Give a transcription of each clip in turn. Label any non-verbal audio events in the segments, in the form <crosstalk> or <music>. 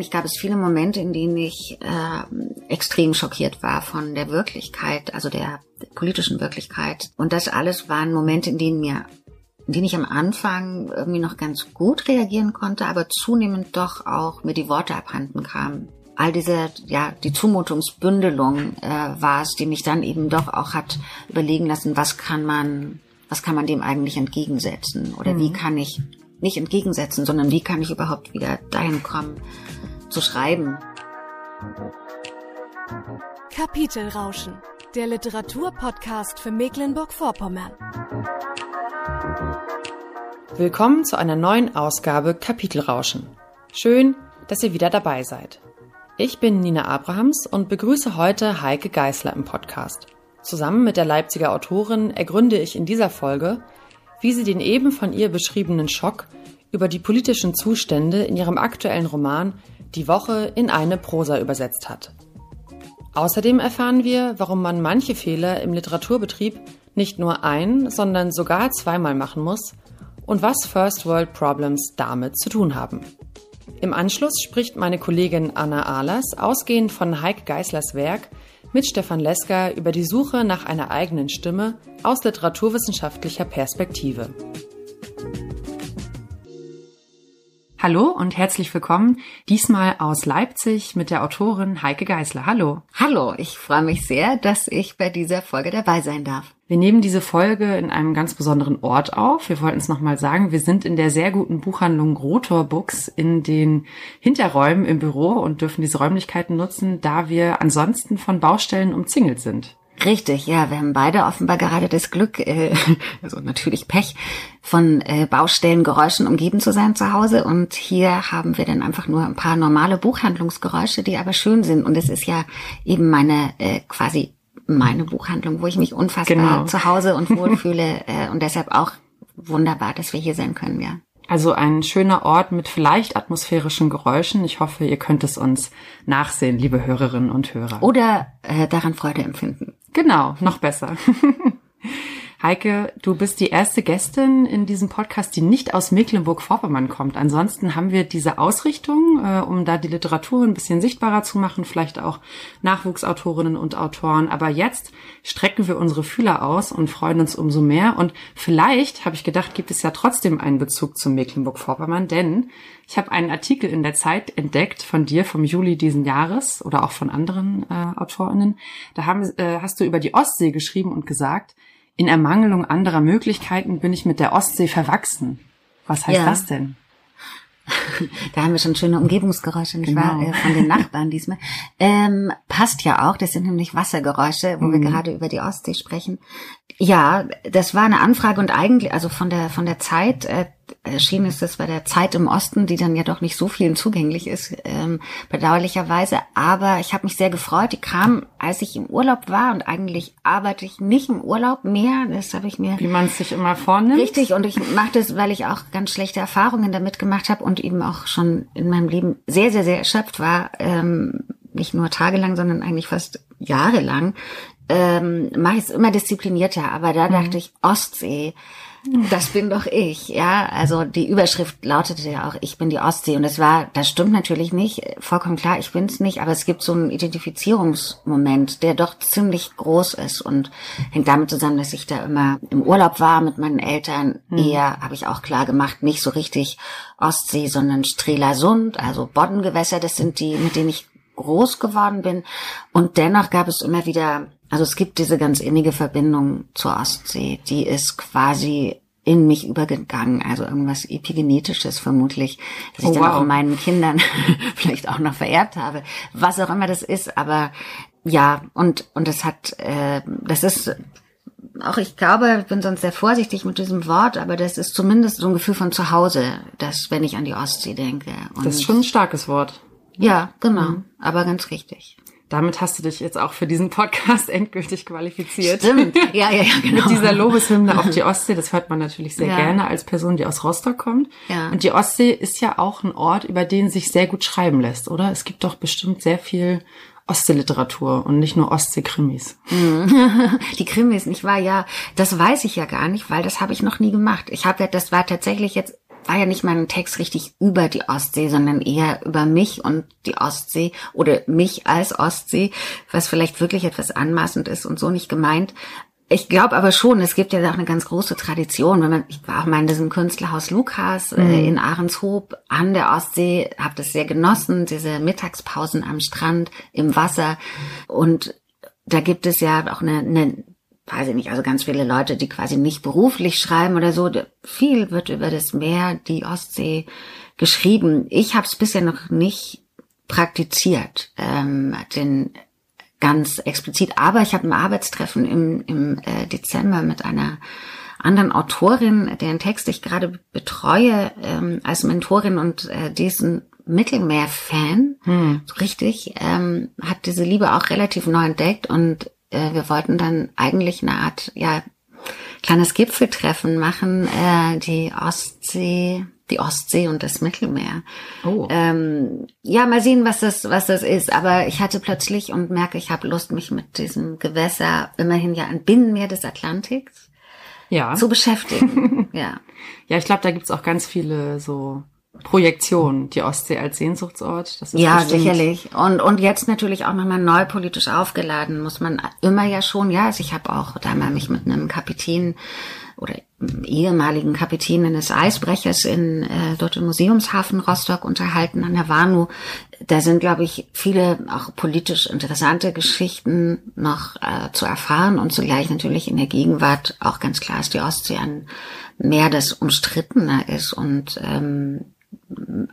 eigentlich gab es viele Momente, in denen ich äh, extrem schockiert war von der Wirklichkeit, also der, der politischen Wirklichkeit. Und das alles waren Momente, in denen mir in denen ich am Anfang irgendwie noch ganz gut reagieren konnte, aber zunehmend doch auch mir die Worte abhanden kamen. All diese, ja, die Zumutungsbündelung äh, war es, die mich dann eben doch auch hat überlegen lassen, was kann man, was kann man dem eigentlich entgegensetzen oder mhm. wie kann ich nicht entgegensetzen, sondern wie kann ich überhaupt wieder dahin kommen, zu schreiben. Kapitelrauschen, der Literaturpodcast für Mecklenburg-Vorpommern. Willkommen zu einer neuen Ausgabe Kapitelrauschen. Schön, dass ihr wieder dabei seid. Ich bin Nina Abrahams und begrüße heute Heike Geißler im Podcast. Zusammen mit der Leipziger Autorin ergründe ich in dieser Folge, wie sie den eben von ihr beschriebenen Schock über die politischen Zustände in ihrem aktuellen Roman Die Woche in eine Prosa übersetzt hat. Außerdem erfahren wir, warum man manche Fehler im Literaturbetrieb nicht nur ein, sondern sogar zweimal machen muss und was First World Problems damit zu tun haben. Im Anschluss spricht meine Kollegin Anna Ahlers, ausgehend von Heike Geislers Werk, mit Stefan Lesker über die Suche nach einer eigenen Stimme aus literaturwissenschaftlicher Perspektive. Hallo und herzlich willkommen, diesmal aus Leipzig mit der Autorin Heike Geisler. Hallo. Hallo, ich freue mich sehr, dass ich bei dieser Folge dabei sein darf. Wir nehmen diese Folge in einem ganz besonderen Ort auf. Wir wollten es nochmal sagen, wir sind in der sehr guten Buchhandlung Rotor Books in den Hinterräumen im Büro und dürfen diese Räumlichkeiten nutzen, da wir ansonsten von Baustellen umzingelt sind. Richtig, ja, wir haben beide offenbar gerade das Glück, äh, <laughs> also natürlich Pech, von äh, Baustellengeräuschen umgeben zu sein zu Hause. Und hier haben wir dann einfach nur ein paar normale Buchhandlungsgeräusche, die aber schön sind. Und es ist ja eben meine äh, quasi meine Buchhandlung, wo ich mich unfassbar genau. zu Hause und wohlfühle. <laughs> äh, und deshalb auch wunderbar, dass wir hier sein können, ja. Also ein schöner Ort mit vielleicht atmosphärischen Geräuschen. Ich hoffe, ihr könnt es uns nachsehen, liebe Hörerinnen und Hörer. Oder äh, daran Freude empfinden. Genau, noch besser. <laughs> Heike, du bist die erste Gästin in diesem Podcast, die nicht aus Mecklenburg-Vorpommern kommt. Ansonsten haben wir diese Ausrichtung, äh, um da die Literatur ein bisschen sichtbarer zu machen, vielleicht auch Nachwuchsautorinnen und Autoren. Aber jetzt strecken wir unsere Fühler aus und freuen uns umso mehr. Und vielleicht, habe ich gedacht, gibt es ja trotzdem einen Bezug zu Mecklenburg-Vorpommern, denn ich habe einen Artikel in der Zeit entdeckt von dir vom Juli diesen Jahres oder auch von anderen äh, Autorinnen. Da haben, äh, hast du über die Ostsee geschrieben und gesagt, in Ermangelung anderer Möglichkeiten bin ich mit der Ostsee verwachsen. Was heißt ja. das denn? <laughs> da haben wir schon schöne Umgebungsgeräusche, nicht genau. wahr? Äh, von den Nachbarn diesmal. Ähm, passt ja auch, das sind nämlich Wassergeräusche, wo mhm. wir gerade über die Ostsee sprechen. Ja, das war eine Anfrage und eigentlich, also von der von der Zeit, äh, erschienen ist es bei der Zeit im Osten, die dann ja doch nicht so vielen zugänglich ist, ähm, bedauerlicherweise. Aber ich habe mich sehr gefreut. Die kam, als ich im Urlaub war und eigentlich arbeite ich nicht im Urlaub mehr. Das habe ich mir. Wie man es sich immer vornimmt. Richtig. Und ich mache das, weil ich auch ganz schlechte Erfahrungen damit gemacht habe und eben auch schon in meinem Leben sehr, sehr, sehr erschöpft war. Ähm, nicht nur tagelang, sondern eigentlich fast jahrelang. Ähm, mache ich es immer disziplinierter. Aber da mhm. dachte ich, Ostsee das bin doch ich, ja. Also die Überschrift lautete ja auch, ich bin die Ostsee. Und das war, das stimmt natürlich nicht, vollkommen klar, ich bin's nicht, aber es gibt so einen Identifizierungsmoment, der doch ziemlich groß ist und hängt damit zusammen, dass ich da immer im Urlaub war mit meinen Eltern. Mhm. Eher habe ich auch klar gemacht, nicht so richtig Ostsee, sondern Strelasund, also Boddengewässer, das sind die, mit denen ich groß geworden bin. Und dennoch gab es immer wieder also es gibt diese ganz innige Verbindung zur Ostsee, die ist quasi in mich übergegangen, also irgendwas epigenetisches vermutlich, dass ich oh, dann wow. auch meinen Kindern <laughs> vielleicht auch noch vererbt habe, was auch immer das ist, aber ja, und und es hat, äh, das ist auch ich glaube, ich bin sonst sehr vorsichtig mit diesem Wort, aber das ist zumindest so ein Gefühl von zu Hause, dass wenn ich an die Ostsee denke. Und das ist schon ein starkes Wort. Ja, genau, mhm. aber ganz richtig. Damit hast du dich jetzt auch für diesen Podcast <laughs> endgültig qualifiziert. Stimmt. Ja, ja, ja, <laughs> genau. Mit dieser Lobeshymne auf die Ostsee, das hört man natürlich sehr ja. gerne als Person, die aus Rostock kommt. Ja. Und die Ostsee ist ja auch ein Ort, über den sich sehr gut schreiben lässt, oder? Es gibt doch bestimmt sehr viel Ostseeliteratur und nicht nur Ostseekrimis. Mhm. <laughs> Die Krimis, nicht wahr? Ja, das weiß ich ja gar nicht, weil das habe ich noch nie gemacht. Ich habe ja, das war tatsächlich jetzt war ja nicht mal ein Text richtig über die Ostsee, sondern eher über mich und die Ostsee oder mich als Ostsee, was vielleicht wirklich etwas anmaßend ist und so nicht gemeint. Ich glaube aber schon, es gibt ja auch eine ganz große Tradition. Wenn man, ich war auch mal in diesem Künstlerhaus Lukas äh, mhm. in Ahrenshoop an der Ostsee, habe das sehr genossen, diese Mittagspausen am Strand, im Wasser. Und da gibt es ja auch eine, eine weiß ich nicht, also ganz viele Leute, die quasi nicht beruflich schreiben oder so. Viel wird über das Meer, die Ostsee geschrieben. Ich habe es bisher noch nicht praktiziert, ähm, den ganz explizit. Aber ich habe ein Arbeitstreffen im, im äh, Dezember mit einer anderen Autorin, deren Text ich gerade betreue ähm, als Mentorin und äh, diesen Mittelmeer-Fan, hm. so richtig, ähm, hat diese Liebe auch relativ neu entdeckt und äh, wir wollten dann eigentlich eine Art, ja, kleines Gipfeltreffen machen, äh, die Ostsee, die Ostsee und das Mittelmeer. Oh. Ähm, ja, mal sehen, was das, was das ist. Aber ich hatte plötzlich und merke, ich habe Lust, mich mit diesem Gewässer, immerhin ja ein Binnenmeer des Atlantiks, ja. zu beschäftigen. <laughs> ja. Ja, ich glaube, da gibt's auch ganz viele so Projektion, die Ostsee als Sehnsuchtsort. Das ist ja, bestimmt. sicherlich. Und, und jetzt natürlich auch nochmal neu politisch aufgeladen, muss man immer ja schon, ja, also ich habe auch da mal mich mit einem Kapitän oder ehemaligen Kapitän eines Eisbrechers in äh, dort im Museumshafen Rostock unterhalten an der Warnow. Da sind, glaube ich, viele auch politisch interessante Geschichten noch äh, zu erfahren und zugleich natürlich in der Gegenwart auch ganz klar ist die Ostsee ein Meer, das umstrittener ist und ähm,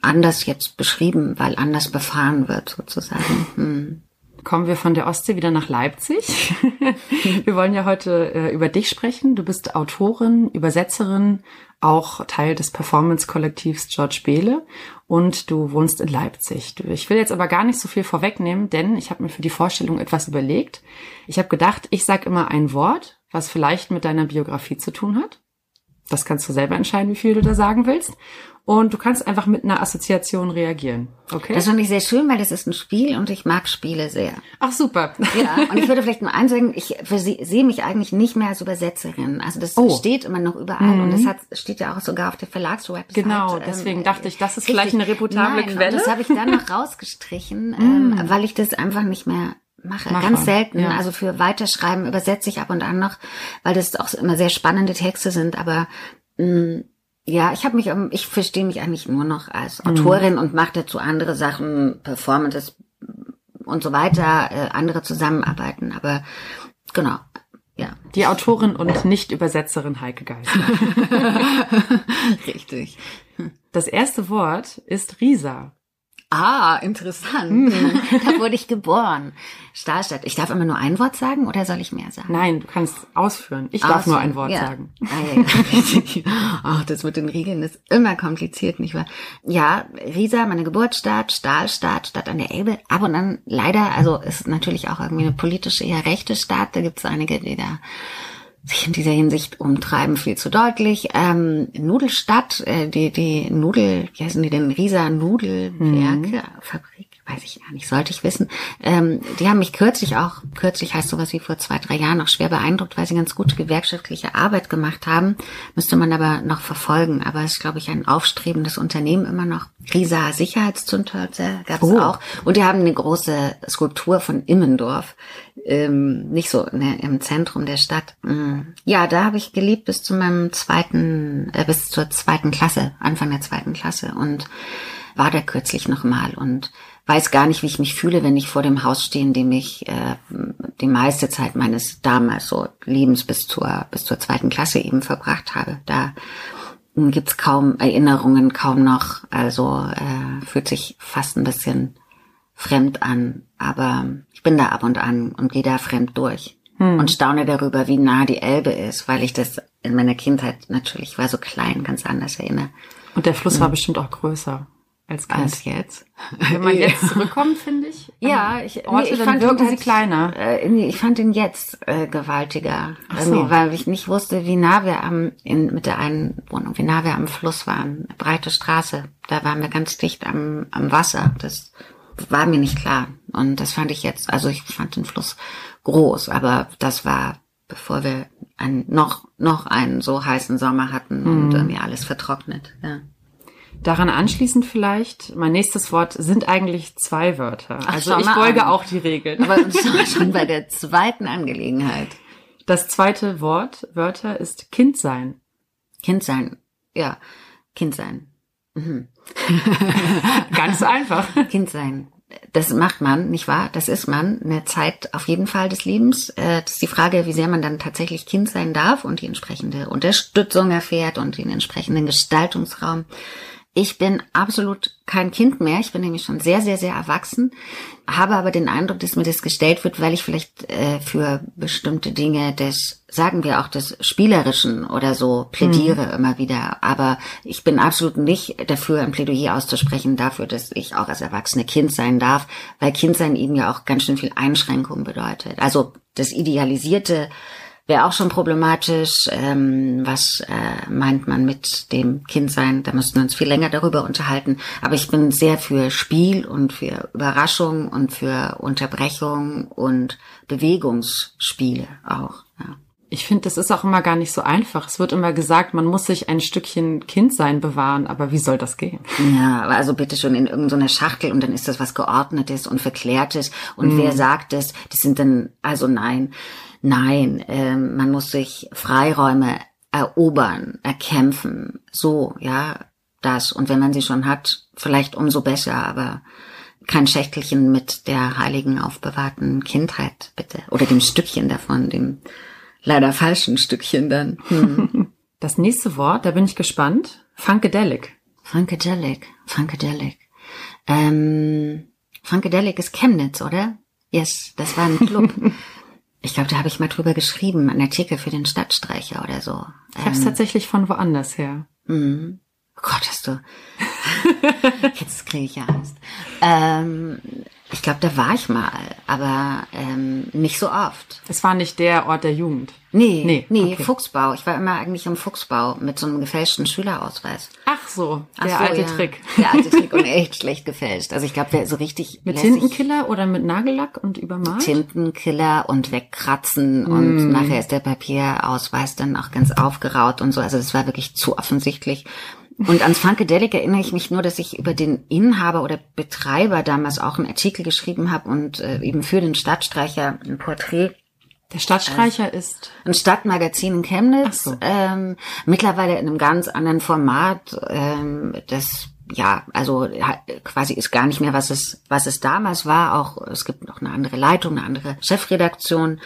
anders jetzt beschrieben, weil anders befahren wird sozusagen. <laughs> Hm. Kommen wir von der Ostsee wieder nach Leipzig. <laughs> wir wollen ja heute äh, über dich sprechen. Du bist Autorin, Übersetzerin, auch Teil des Performance-Kollektivs George Behle und du wohnst in Leipzig. Ich will jetzt aber gar nicht so viel vorwegnehmen, denn ich habe mir für die Vorstellung etwas überlegt. Ich habe gedacht, ich sage immer ein Wort, was vielleicht mit deiner Biografie zu tun hat. Das kannst du selber entscheiden, wie viel du da sagen willst und du kannst einfach mit einer Assoziation reagieren. Okay? Das finde ich sehr schön, weil das ist ein Spiel und ich mag Spiele sehr. Ach super. Ja, <laughs> und ich würde vielleicht nur eins sagen, ich sehe mich eigentlich nicht mehr als Übersetzerin. Also das oh. steht immer noch überall mhm. und das hat, steht ja auch sogar auf der Verlagswebsite. Genau, ähm, deswegen ähm, dachte ich, das ist vielleicht eine reputable Nein, Quelle. Und das habe ich dann noch <laughs> rausgestrichen, ähm, mhm. weil ich das einfach nicht mehr mache. Mache. Ganz selten. Ja. Also für Weiterschreiben übersetze ich ab und an noch, weil das auch immer sehr spannende Texte sind, aber mh, mm, ja, ich habe mich, ich verstehe mich eigentlich nur noch als Autorin mhm. und mache dazu andere Sachen, Performances und so weiter, äh, andere zusammenarbeiten. Aber genau, ja. Die Autorin und nicht Übersetzerin Heike Geisler. <laughs> <laughs> Richtig. Das erste Wort ist Risa. Ah, interessant. Hm. <laughs> da wurde ich geboren. Stahlstadt. Ich darf immer nur ein Wort sagen oder soll ich mehr sagen? Nein, du kannst ausführen. Ich darf nur ein Wort ja. sagen. Ah, ja, ja. <laughs> Ach, das mit den Regeln ist immer kompliziert, nicht wahr? Ja, Riesa, meine Geburtsstadt, Stahlstadt, Stadt an der Elbe. Aber und dann leider, also ist natürlich auch irgendwie eine politische, eher rechte Stadt. Da gibt es einige, die da sich in dieser Hinsicht umtreiben, viel zu deutlich. Ähm, Nudelstadt, äh, die, die Nudel, wie heißen die denn? Risa Nudelwerke, mhm. Fabrik, weiß ich gar nicht, sollte ich wissen. Ähm, die haben mich kürzlich auch, kürzlich heißt sowas wie vor zwei, drei Jahren, auch schwer beeindruckt, weil sie ganz gute gewerkschaftliche Arbeit gemacht haben. Müsste man aber noch verfolgen. Aber es ist, glaube ich, ein aufstrebendes Unternehmen immer noch. Risa Sicherheitszündhölzer gab es oh. auch. Und die haben eine große Skulptur von Immendorf ähm, nicht so ne, im Zentrum der Stadt. Mm. Ja, da habe ich gelebt bis zu meinem zweiten, äh, bis zur zweiten Klasse, Anfang der zweiten Klasse und war da kürzlich nochmal und weiß gar nicht, wie ich mich fühle, wenn ich vor dem Haus stehe, in dem ich äh, die meiste Zeit meines damals so Lebens bis zur bis zur zweiten Klasse eben verbracht habe. Da gibt's kaum Erinnerungen, kaum noch. Also äh, fühlt sich fast ein bisschen fremd an, aber ich bin da ab und an und gehe da fremd durch hm. und staune darüber, wie nah die Elbe ist, weil ich das in meiner Kindheit natürlich war so klein, ganz anders erinnere. Und der Fluss hm. war bestimmt auch größer als Kind. Als jetzt. <laughs> Wenn man jetzt zurückkommt, finde ich. Ja, ich, Orte, nee, ich fand wirken sie kleiner. Äh, nee, ich fand ihn jetzt äh, gewaltiger, Ach so. weil ich nicht wusste, wie nah wir am in, mit der einen Wohnung, wie nah wir am Fluss waren. Breite Straße, da waren wir ganz dicht am, am Wasser. Das war mir nicht klar. Und das fand ich jetzt, also ich fand den Fluss groß, aber das war, bevor wir einen, noch, noch einen so heißen Sommer hatten und mhm. irgendwie alles vertrocknet. Ja. Daran anschließend vielleicht, mein nächstes Wort sind eigentlich zwei Wörter. Ach, also ich folge an. auch die Regeln. Aber schon bei der zweiten Angelegenheit. Das zweite Wort, Wörter, ist Kind sein. Kind sein. Ja, Kind sein. <laughs> Ganz einfach. Kind sein. Das macht man, nicht wahr? Das ist man eine Zeit auf jeden Fall des Lebens. Äh, Das ist die Frage, wie sehr man dann tatsächlich Kind sein darf und die entsprechende Unterstützung erfährt und den entsprechenden Gestaltungsraum. Ich bin absolut kein Kind mehr. Ich bin nämlich schon sehr, sehr, sehr erwachsen, habe aber den Eindruck, dass mir das gestellt wird, weil ich vielleicht äh, für bestimmte Dinge des, sagen wir auch des Spielerischen oder so plädiere immer wieder. Aber ich bin absolut nicht dafür, ein Plädoyer auszusprechen dafür, dass ich auch als Erwachsene Kind sein darf, weil Kindsein eben ja auch ganz schön viel Einschränkung bedeutet. Also das idealisierte Wäre auch schon problematisch. Ähm, was äh, meint man mit dem Kindsein? Da müssten wir uns viel länger darüber unterhalten. Aber ich bin sehr für Spiel und für Überraschung und für Unterbrechung und Bewegungsspiele auch. Ich finde, das ist auch immer gar nicht so einfach. Es wird immer gesagt, man muss sich ein Stückchen Kindsein bewahren, aber wie soll das gehen? Ja, also bitte schon in irgendeiner Schachtel und dann ist das was Geordnetes und Verklärtes. Und wer sagt das? Das sind dann, also nein, nein, ähm, man muss sich Freiräume erobern, erkämpfen. So, ja, das. Und wenn man sie schon hat, vielleicht umso besser, aber kein Schächtelchen mit der heiligen aufbewahrten Kindheit, bitte. Oder dem Stückchen davon, dem leider falschen Stückchen dann. Hm. <laughs> Das nächste Wort, da bin ich gespannt. Funkadelic. Funkadelic, Funkadelic. Ähm, Funkadelic ist Chemnitz, oder? Yes, das war ein Club. <laughs> ich glaube, da habe ich mal drüber geschrieben, einen Artikel für den Stadtstreicher oder so. Ich habe es tatsächlich von woanders her. Mhm. Oh Gott, hast du. <laughs> Jetzt kriege ich ja Angst. Ähm, ich glaube, da war ich mal, aber ähm, nicht so oft. Es war nicht der Ort der Jugend. Nee, Nee, nee, okay. Fuchsbau. Ich war immer eigentlich im Fuchsbau mit so einem gefälschten Schülerausweis. Ach so, Ach der so, alte ja. Trick. Der alte Trick und <laughs> echt schlecht gefälscht. Also ich glaube, wer so richtig Mit Tintenkiller oder mit Nagellack und übermalt? Tintenkiller und wegkratzen und nachher ist der Papierausweis dann auch ganz aufgeraut und so. Also das war wirklich zu offensichtlich. Und ans Funkadelic erinnere ich mich nur, dass ich über den Inhaber oder Betreiber damals auch einen Artikel geschrieben habe und äh, eben für den Stadtstreicher ein Porträt Der Stadtstreicher ist ein Stadtmagazin in Chemnitz, so. ähm, mittlerweile in einem ganz anderen Format, ähm, das ja, also quasi ist gar nicht mehr, was es, was es damals war. Auch es gibt noch eine andere Leitung, eine andere Chefredaktion.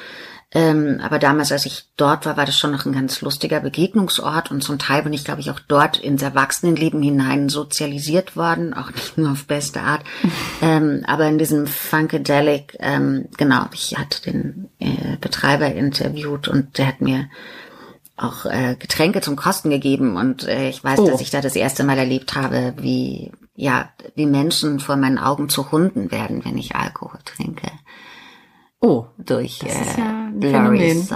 Ähm, aber damals, als ich dort war, war das schon noch ein ganz lustiger Begegnungsort und zum Teil bin ich, glaube ich, auch dort ins Erwachsenenleben hinein sozialisiert worden, auch nicht nur auf beste Art. <laughs> ähm, aber in diesem Funkadelic, ähm, genau, ich hatte den äh, Betreiber interviewt und der hat mir auch äh, Getränke zum Kosten gegeben und äh, ich weiß, Oh. dass ich da das erste Mal erlebt habe, wie ja, wie Menschen vor meinen Augen zu Hunden werden, wenn ich Alkohol trinke Oh, durch äh, ja ein Blurry Phänomen.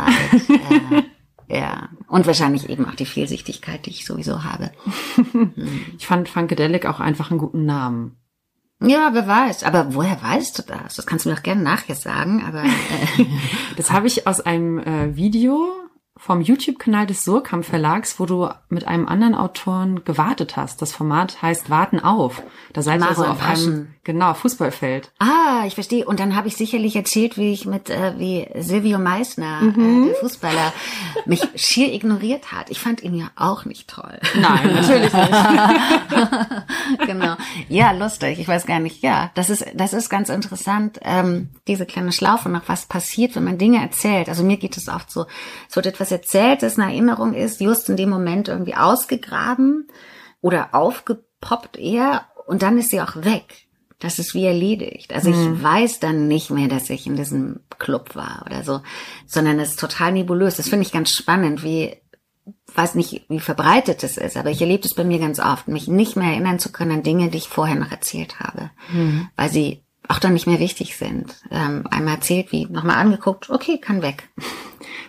Äh, <laughs> ja, und wahrscheinlich eben auch die Fehlsichtigkeit, die ich sowieso habe. <laughs> ich fand Funkadelic auch einfach einen guten Namen. Ja, wer weiß. Aber woher weißt du das? Das kannst du mir doch gerne nachher sagen. Aber äh, <laughs> Das habe ich aus einem äh, Video vom YouTube-Kanal des Surkamp Verlags, wo du mit einem anderen Autoren gewartet hast. Das Format heißt Warten auf. Da seid ihr Maro so im auf einem Paschen. genau Fußballfeld. ah, ich verstehe. Und dann habe ich sicherlich erzählt, wie ich mit äh, wie Silvio Meissner, Mhm. äh, der Fußballer, mich schier ignoriert hat. Ich fand ihn ja auch nicht toll. Nein, <laughs> natürlich nicht. <laughs> genau. Ja, lustig. Ich weiß gar nicht. Ja, das ist, das ist ganz interessant, ähm, diese kleine Schlaufe noch, was passiert, wenn man Dinge erzählt. Also mir geht es oft so, es wird etwas erzählt, das eine Erinnerung ist, just in dem Moment irgendwie ausgegraben oder aufgepoppt eher und dann ist sie auch weg. Das ist wie erledigt. Also ich weiß dann nicht mehr, dass ich in diesem Club war oder so, sondern es ist total nebulös. Das finde ich ganz spannend, wie weiß nicht, wie verbreitet es ist, aber ich erlebe es bei mir ganz oft, mich nicht mehr erinnern zu können an Dinge, die ich vorher noch erzählt habe, weil sie auch dann nicht mehr wichtig sind. Ähm, einmal erzählt, wie nochmal angeguckt, okay, kann weg.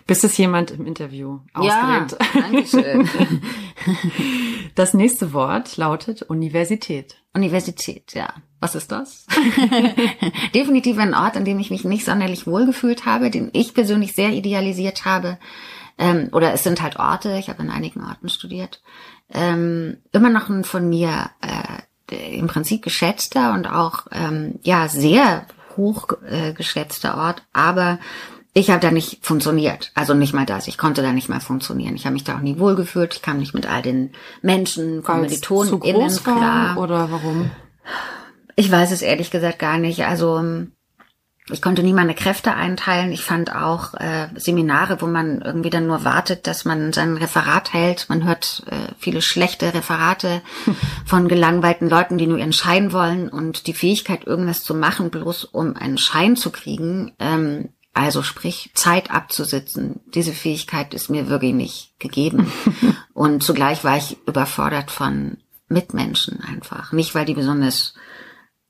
Bis es jemand im Interview ausgrenzt. Ja, Dankeschön. <laughs> Das nächste Wort lautet Universität. Universität, ja. Was ist das? <laughs> Definitiv ein Ort, an dem ich mich nicht sonderlich wohlgefühlt habe, den ich persönlich sehr idealisiert habe. ähm, oder es sind halt Orte, ich habe in einigen Orten studiert, ähm, immer noch ein von mir äh, im Prinzip geschätzter und auch ähm, ja sehr hoch äh, geschätzter Ort, aber ich habe da nicht funktioniert. Also nicht mal das. Ich konnte da nicht mehr funktionieren. Ich habe mich da auch nie wohlgefühlt. Ich kam nicht mit all den Menschen, Kommilitonen innen klar. Oder warum? Ich weiß es ehrlich gesagt gar nicht. Also ich konnte nie meine Kräfte einteilen. Ich fand auch äh, Seminare, wo man irgendwie dann nur wartet, dass man sein Referat hält. Man hört äh, viele schlechte Referate <laughs> von gelangweilten Leuten, die nur ihren Schein wollen und die Fähigkeit, irgendwas zu machen, bloß um einen Schein zu kriegen. Ähm, also sprich, Zeit abzusitzen. Diese Fähigkeit ist mir wirklich nicht gegeben. <laughs> und zugleich war ich überfordert von Mitmenschen einfach. Nicht, weil die besonders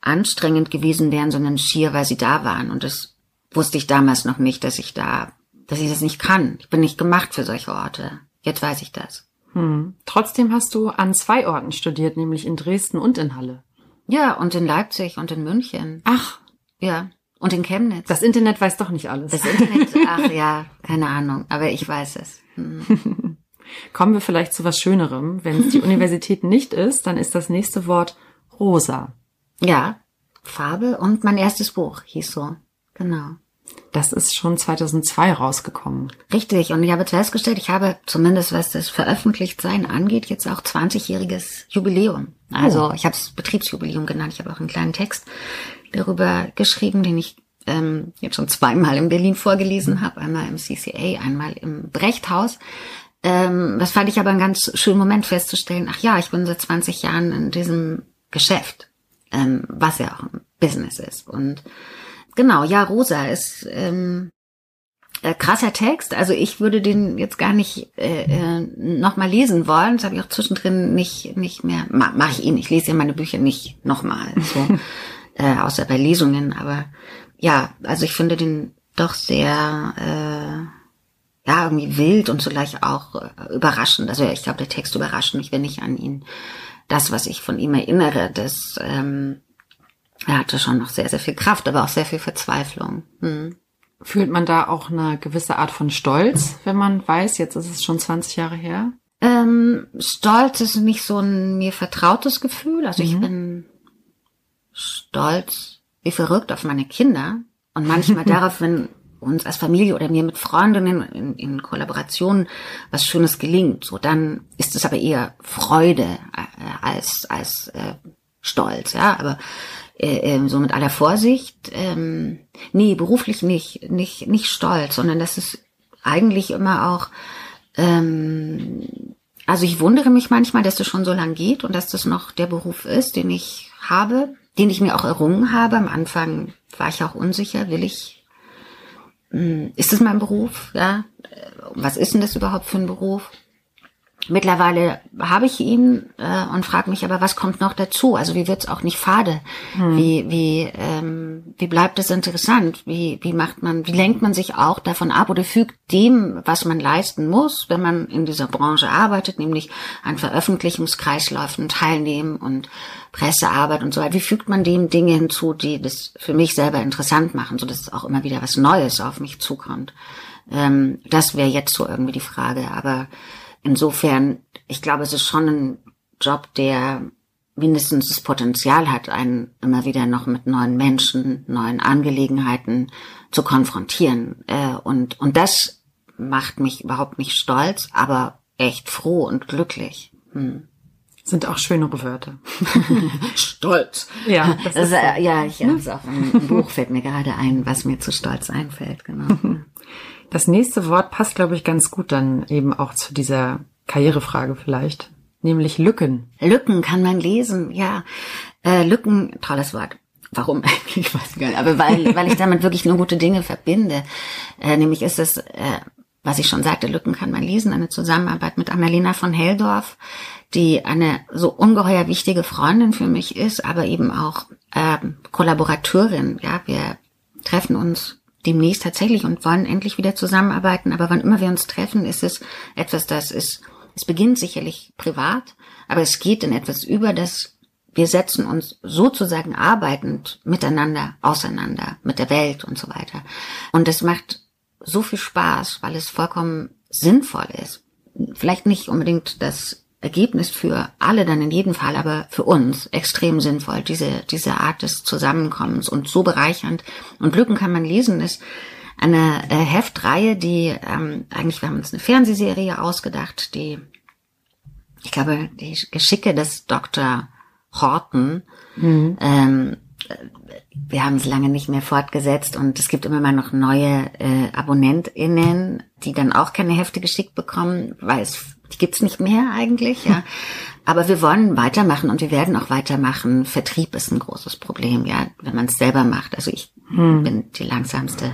anstrengend gewesen wären, sondern schier, weil sie da waren. Und das wusste ich damals noch nicht, dass ich da, dass ich das nicht kann. Ich bin nicht gemacht für solche Orte. Jetzt weiß ich das. Hm. Trotzdem hast du an zwei Orten studiert, nämlich in Dresden und in Halle. Ja, und in Leipzig und in München. Ach. Ja. Und in Chemnitz. Das Internet weiß doch nicht alles. Das Internet, ach ja, keine Ahnung, aber ich weiß es. Hm. <laughs> Kommen wir vielleicht zu was Schönerem. Wenn es die <laughs> Universität nicht ist, dann ist das nächste Wort rosa. Ja, Farbe und mein erstes Buch hieß so. Genau. Das ist schon 2002 rausgekommen. Richtig. Und ich habe festgestellt, ich habe zumindest was das Veröffentlichtsein angeht, jetzt auch 20-jähriges Jubiläum. Also oh. ich habe es Betriebsjubiläum genannt. Ich habe auch einen kleinen Text darüber geschrieben, den ich ähm, jetzt schon zweimal in Berlin vorgelesen habe. Einmal im CCA, einmal im Brechthaus. Ähm, das fand ich aber einen ganz schönen Moment festzustellen. Ach ja, ich bin seit 20 Jahren in diesem Geschäft ähm, was ja auch ein Business ist. Und genau, ja, Rosa ist ähm, äh, krasser Text. Also ich würde den jetzt gar nicht äh, äh, nochmal lesen wollen. Das habe ich auch zwischendrin nicht nicht mehr. Ma, Mache ich ihn. Ich lese ja meine Bücher nicht nochmal, so, <laughs> äh, außer bei Lesungen. Aber ja, also ich finde den doch sehr äh, ja irgendwie wild und zugleich auch äh, überraschend. Also ich glaube, der Text überrascht mich, wenn ich an ihn das, was ich von ihm erinnere, das ähm, er hatte schon noch sehr, sehr viel Kraft, aber auch sehr viel Verzweiflung. Hm. Fühlt man da auch eine gewisse Art von Stolz, wenn man weiß, jetzt ist es schon 20 Jahre her? Ähm, Stolz ist nicht so ein mir vertrautes Gefühl. Also mhm. ich bin stolz wie verrückt auf meine Kinder und manchmal <laughs> darauf, wenn uns als Familie oder mir mit Freundinnen in, in Kollaboration was Schönes gelingt, so dann ist es aber eher Freude äh, als als äh, Stolz, ja. Aber äh, äh, so mit aller Vorsicht, ähm, nee, beruflich nicht, nicht nicht stolz, sondern das ist eigentlich immer auch ähm, also ich wundere mich manchmal, dass das schon so lang geht und dass das noch der Beruf ist, den ich habe, den ich mir auch errungen habe. Am Anfang war ich auch unsicher, will ich hm, ist es mein Beruf? Ja, was ist denn das überhaupt für ein Beruf? Mittlerweile habe ich ihn äh, und frage mich aber, was kommt noch dazu? Also wie wird's auch nicht fade? Hm. Wie wie ähm, wie bleibt es interessant? Wie wie macht man? Wie lenkt man sich auch davon ab oder fügt dem, was man leisten muss, wenn man in dieser Branche arbeitet, nämlich an Veröffentlichungskreisläufen teilnehmen und Pressearbeit und so weiter. Wie fügt man dem Dinge hinzu, die das für mich selber interessant machen, so dass auch immer wieder was Neues auf mich zukommt? Ähm, das wäre jetzt so irgendwie die Frage, aber Insofern, ich glaube, es ist schon ein Job, der mindestens das Potenzial hat, einen immer wieder noch mit neuen Menschen, neuen Angelegenheiten zu konfrontieren. Äh, und, und das macht mich überhaupt nicht stolz, aber echt froh und glücklich. Hm. Sind auch schönere Wörter. <laughs> stolz. Ja, das ist, äh, ja, ich habe es auch im Buch fällt mir gerade ein, was mir zu stolz einfällt, genau. <laughs> Das nächste Wort passt, glaube ich, ganz gut dann eben auch zu dieser Karrierefrage vielleicht, nämlich Lücken. Lücken kann man lesen, ja. Äh, Lücken, tolles Wort. Warum? <laughs> ich weiß gar nicht. Aber weil, weil ich damit wirklich nur gute Dinge verbinde. Äh, nämlich ist es, äh, was ich schon sagte, Lücken kann man lesen, eine Zusammenarbeit mit Annalena von Heldorf, die eine so ungeheuer wichtige Freundin für mich ist, aber eben auch äh, Kollaborateurin. Ja, wir treffen uns demnächst tatsächlich und wollen endlich wieder zusammenarbeiten. Aber wann immer wir uns treffen, ist es etwas, das ist, es beginnt sicherlich privat, aber es geht in etwas über, das wir setzen uns sozusagen arbeitend miteinander auseinander, mit der Welt und so weiter. Und das macht so viel Spaß, weil es vollkommen sinnvoll ist. Vielleicht nicht unbedingt das Ergebnis für alle dann in jedem Fall, aber für uns extrem sinnvoll, diese, diese Art des Zusammenkommens und so bereichernd. Und Lücken kann man lesen, ist eine äh, Heftreihe, die ähm, eigentlich, wir haben uns eine Fernsehserie ausgedacht, die, ich glaube, die Geschicke des Dr. Horton, mhm. ähm, wir haben es lange nicht mehr fortgesetzt und es gibt immer mal noch neue äh, AbonnentInnen, die dann auch keine Hefte geschickt bekommen, weil es die gibt's nicht mehr eigentlich, ja. Aber wir wollen weitermachen und wir werden auch weitermachen. Vertrieb ist ein großes Problem, ja, wenn man es selber macht. Also ich hm. bin die langsamste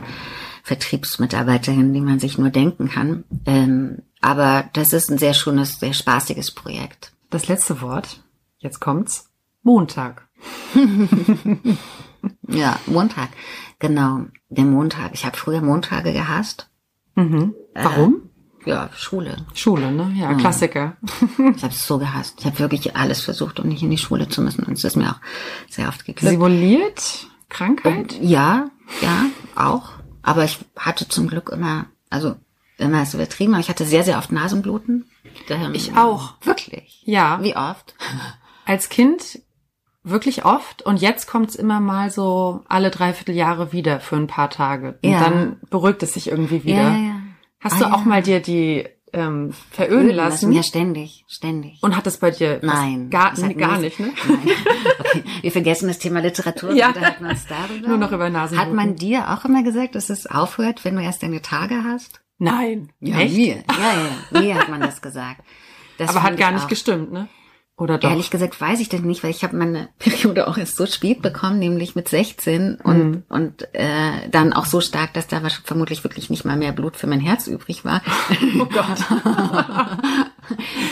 Vertriebsmitarbeiterin, die man sich nur denken kann. Ähm, aber das ist ein sehr schönes, sehr spaßiges Projekt. Das letzte Wort, jetzt kommt's, Montag. <laughs> ja, Montag, genau, der Montag. Ich habe früher Montage gehasst. Mhm. Warum? Ja, Schule. Schule, ne? Ja, Klassiker. <laughs> Ich habe es so gehasst. Ich habe wirklich alles versucht, um nicht in die Schule zu müssen. Und es ist mir auch sehr oft geglückt. Simuliert? Krankheit? Und, ja, ja, auch. Aber ich hatte zum Glück immer, also immer ist übertrieben, aber ich hatte sehr, sehr oft Nasenbluten. ich auch. Wirklich? Ja. Wie oft? <laughs> Als Kind wirklich oft und jetzt kommt's immer mal so alle dreiviertel Jahre wieder für ein paar Tage. Und ja. dann beruhigt es sich irgendwie wieder. Ja, ja. Hast ah, du auch ja. mal dir die ähm, verölen lassen? lassen? Ja, ständig, ständig. Und hat das bei dir? Nein. Gar, gar nicht, ne? Nein. Okay. Wir vergessen das Thema Literatur, ja. unterhalten uns darüber. Nur noch über Nasen. Hat man dir auch immer gesagt, dass es aufhört, wenn du erst deine Tage hast? Nein. Ja, Echt? mir. Ja, ja, mir hat man das gesagt. Das <laughs> Aber hat gar nicht gestimmt, ne? Oder doch? Ehrlich gesagt weiß ich das nicht, weil ich habe meine <laughs> Periode auch erst so spät bekommen, nämlich mit 16 und mhm. und äh, dann auch so stark, dass da vermutlich wirklich nicht mal mehr Blut für mein Herz übrig war. <laughs> Oh Gott. <laughs>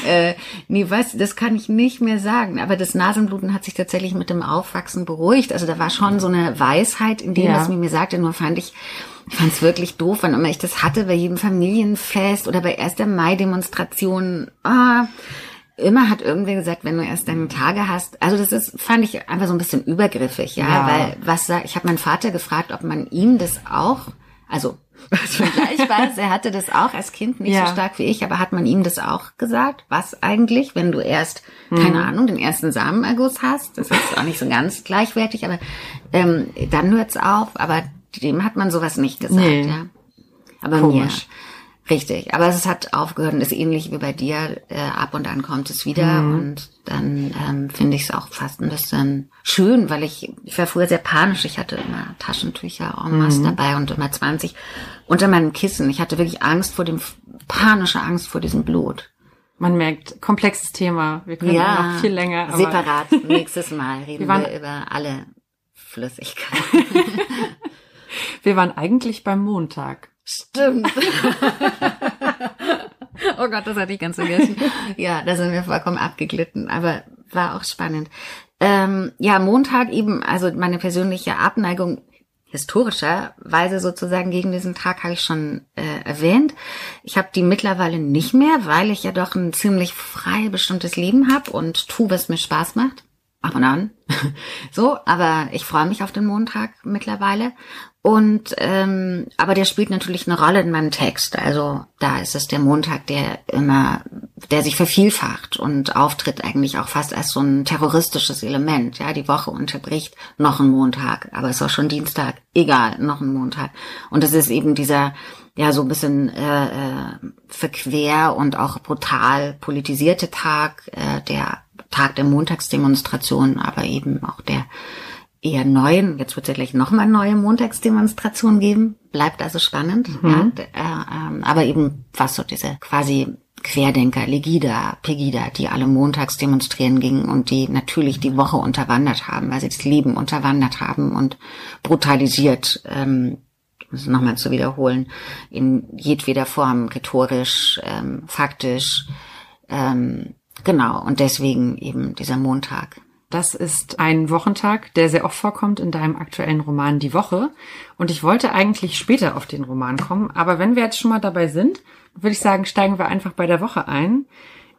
äh, nee, was, das kann ich nicht mehr sagen. Aber das Nasenbluten hat sich tatsächlich mit dem Aufwachsen beruhigt. Also da war schon so eine Weisheit in dem, ja. was mir mir sagte. Nur fand ich, ich fand es wirklich doof, wann immer ich das hatte, bei jedem Familienfest oder bei 1. Mai-Demonstrationen. Ah, immer hat irgendwer gesagt, wenn du erst deine Tage hast. Also das ist, fand ich einfach so ein bisschen übergriffig, ja, ja. weil was ich habe meinen Vater gefragt, ob man ihm das auch, also was vergleichbar ist, er hatte das auch als Kind nicht ja. so stark wie ich, aber hat man ihm das auch gesagt? Was eigentlich, wenn du erst, mhm. keine Ahnung, den ersten Samenerguss hast? Das ist auch nicht so ganz gleichwertig, aber ähm, dann hört's auf. Aber dem hat man sowas nicht gesagt, nee. ja. Aber Komisch. mir Richtig, aber es hat aufgehört und ist ähnlich wie bei dir. Äh, ab und an kommt es wieder mhm. und dann ähm, finde ich es auch fast ein bisschen schön, weil ich, ich war früher sehr panisch. Ich hatte immer Taschentücher en masse mhm. dabei und immer 20 unter meinem Kissen. Ich hatte wirklich Angst vor dem, panische Angst vor diesem Blut. Man merkt, komplexes Thema. Wir können ja, noch viel länger. Separat. <laughs> Nächstes Mal reden wir, wir über alle Flüssigkeiten. <laughs> wir waren eigentlich beim Montag. Stimmt. <laughs> oh Gott, das hatte ich ganz vergessen. Ja, da sind wir vollkommen abgeglitten, aber war auch spannend. Ähm, ja, Montag eben, also meine persönliche Abneigung historischerweise sozusagen gegen diesen Tag habe ich schon äh, erwähnt. Ich habe die mittlerweile nicht mehr, weil ich ja doch ein ziemlich frei bestimmtes Leben habe und tu, was mir Spaß macht. Ab und an. <laughs> so, aber ich freue mich auf den Montag mittlerweile. Und ähm, aber der spielt natürlich eine Rolle in meinem Text. Also da ist es der Montag, der immer, der sich vervielfacht und auftritt eigentlich auch fast als so ein terroristisches Element. Ja, die Woche unterbricht noch ein Montag, aber es ist auch schon Dienstag. Egal, noch ein Montag. Und es ist eben dieser ja so ein bisschen äh, äh, verquer und auch brutal politisierte Tag, äh, der Tag der Montagsdemonstration, aber eben auch der eher neuen, jetzt wird es ja gleich nochmal neue Montagsdemonstrationen geben, bleibt also spannend, mhm. ja, äh, äh, aber eben was so diese quasi Querdenker, Legida, Pegida, die alle montags demonstrieren gingen und die natürlich die Woche unterwandert haben, weil sie das Leben unterwandert haben und brutalisiert, ähm, um es nochmal zu wiederholen, in jedweder Form, rhetorisch, ähm, faktisch, ähm, genau, und deswegen eben dieser Montag. Das ist ein Wochentag, der sehr oft vorkommt in deinem aktuellen Roman Die Woche. Und ich wollte eigentlich später auf den Roman kommen, aber wenn wir jetzt schon mal dabei sind, würde ich sagen, steigen wir einfach bei der Woche ein.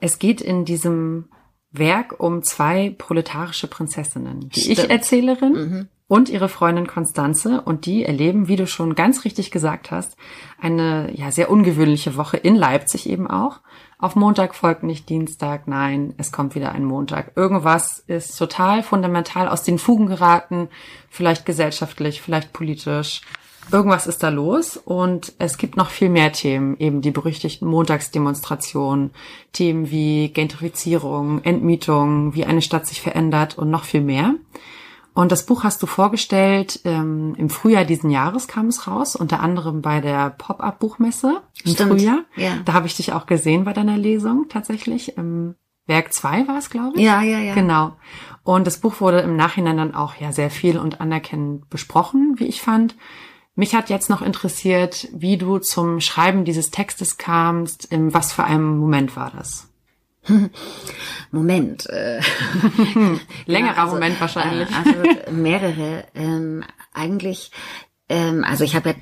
Es geht in diesem Werk um zwei proletarische Prinzessinnen. Die Ich-Erzählerin mhm. und ihre Freundin Konstanze und die erleben, wie du schon ganz richtig gesagt hast, eine ja sehr ungewöhnliche Woche in Leipzig eben auch. Auf Montag folgt nicht Dienstag, nein, es kommt wieder ein Montag. Irgendwas ist total fundamental aus den Fugen geraten, vielleicht gesellschaftlich, vielleicht politisch. Irgendwas ist da los und es gibt noch viel mehr Themen, eben die berüchtigten Montagsdemonstrationen, Themen wie Gentrifizierung, Entmietung, wie eine Stadt sich verändert und noch viel mehr. Und das Buch hast du vorgestellt, ähm, im Frühjahr diesen Jahres kam es raus, unter anderem bei der Pop-Up-Buchmesse im Stimmt, Frühjahr. ja. Da habe ich dich auch gesehen bei deiner Lesung tatsächlich. Im Werk 2 war es, glaube ich. Ja, ja, ja. Genau. Und das Buch wurde im Nachhinein dann auch ja sehr viel und anerkennend besprochen, wie ich fand. Mich hat jetzt noch interessiert, wie du zum Schreiben dieses Textes kamst. In was für einem Moment war das? <laughs> Moment. Äh, <laughs> <laughs> Längerer Ja, also, Moment wahrscheinlich. Äh, also mehrere. Ähm, eigentlich, ähm, also ich habe ja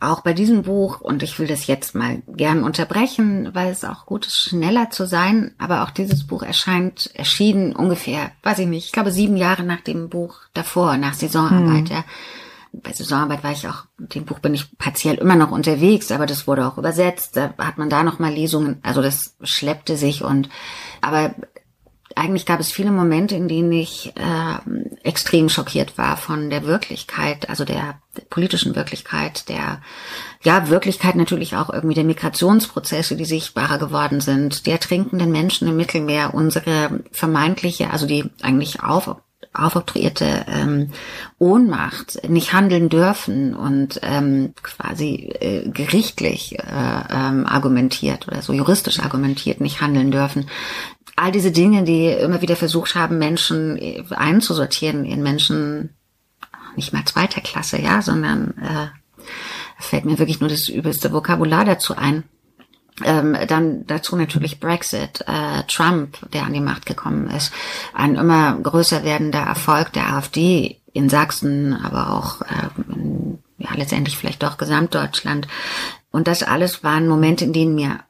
auch bei diesem Buch, und ich will das jetzt mal gern unterbrechen, weil es auch gut ist, schneller zu sein, aber auch dieses Buch erscheint, erschienen ungefähr, weiß ich nicht, ich glaube sieben Jahre nach dem Buch davor, nach Saisonarbeit, ja. Bei Saisonarbeit war ich auch, mit dem Buch bin ich partiell immer noch unterwegs, aber das wurde auch übersetzt, da hat man da nochmal Lesungen, also das schleppte sich und, aber eigentlich gab es viele Momente, in denen ich äh, extrem schockiert war von der Wirklichkeit, also der, der politischen Wirklichkeit, der ja Wirklichkeit natürlich auch irgendwie der Migrationsprozesse, die sichtbarer geworden sind, der ertrinkenden Menschen im Mittelmeer, unsere vermeintliche, also die eigentlich auf aufoktroyierte ähm, Ohnmacht, nicht handeln dürfen und ähm, quasi äh, gerichtlich äh, ähm, argumentiert oder so juristisch argumentiert nicht handeln dürfen. All diese Dinge, die immer wieder versucht haben, Menschen äh, einzusortieren in Menschen nicht mal zweiter Klasse, ja, sondern äh, fällt mir wirklich nur das übelste Vokabular dazu ein. Ähm, dann dazu natürlich Brexit, äh, Trump, der an die Macht gekommen ist, ein immer größer werdender Erfolg der AfD in Sachsen, aber auch äh, in, ja, letztendlich vielleicht doch Gesamtdeutschland. Und das alles waren Momente, in denen mir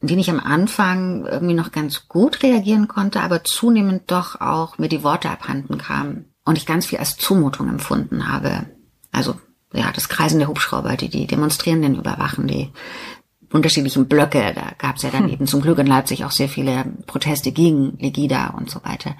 in denen ich am Anfang irgendwie noch ganz gut reagieren konnte, aber zunehmend doch auch mir die Worte abhanden kamen und ich ganz viel als Zumutung empfunden habe. Also ja, das Kreisen der Hubschrauber, die die Demonstrierenden überwachen, die unterschiedlichen Blöcke. Da gab es ja dann hm. eben zum Glück in Leipzig auch sehr viele Proteste gegen Legida und so weiter.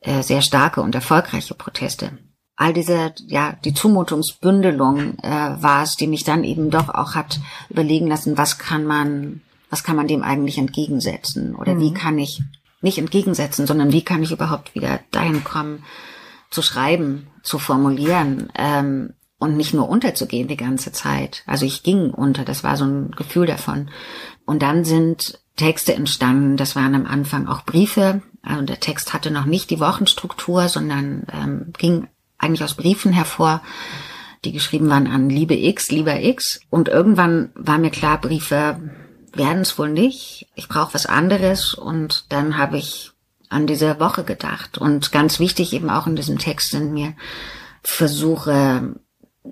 Äh, sehr starke und erfolgreiche Proteste. All diese, ja, die Zumutungsbündelung äh, war es, die mich dann eben doch auch hat überlegen lassen, was kann man, was kann man dem eigentlich entgegensetzen? Oder mhm. wie kann ich, nicht entgegensetzen, sondern wie kann ich überhaupt wieder dahin kommen, zu schreiben, zu formulieren, ähm, und nicht nur unterzugehen die ganze Zeit. Also ich ging unter, das war so ein Gefühl davon. Und dann sind Texte entstanden, das waren am Anfang auch Briefe. Also der Text hatte noch nicht die Wochenstruktur, sondern ähm, ging eigentlich aus Briefen hervor, die geschrieben waren an Liebe X, lieber X. Und irgendwann war mir klar, Briefe werden es wohl nicht. Ich brauche was anderes. Und dann habe ich an diese Woche gedacht. Und ganz wichtig eben auch in diesem Text sind mir Versuche,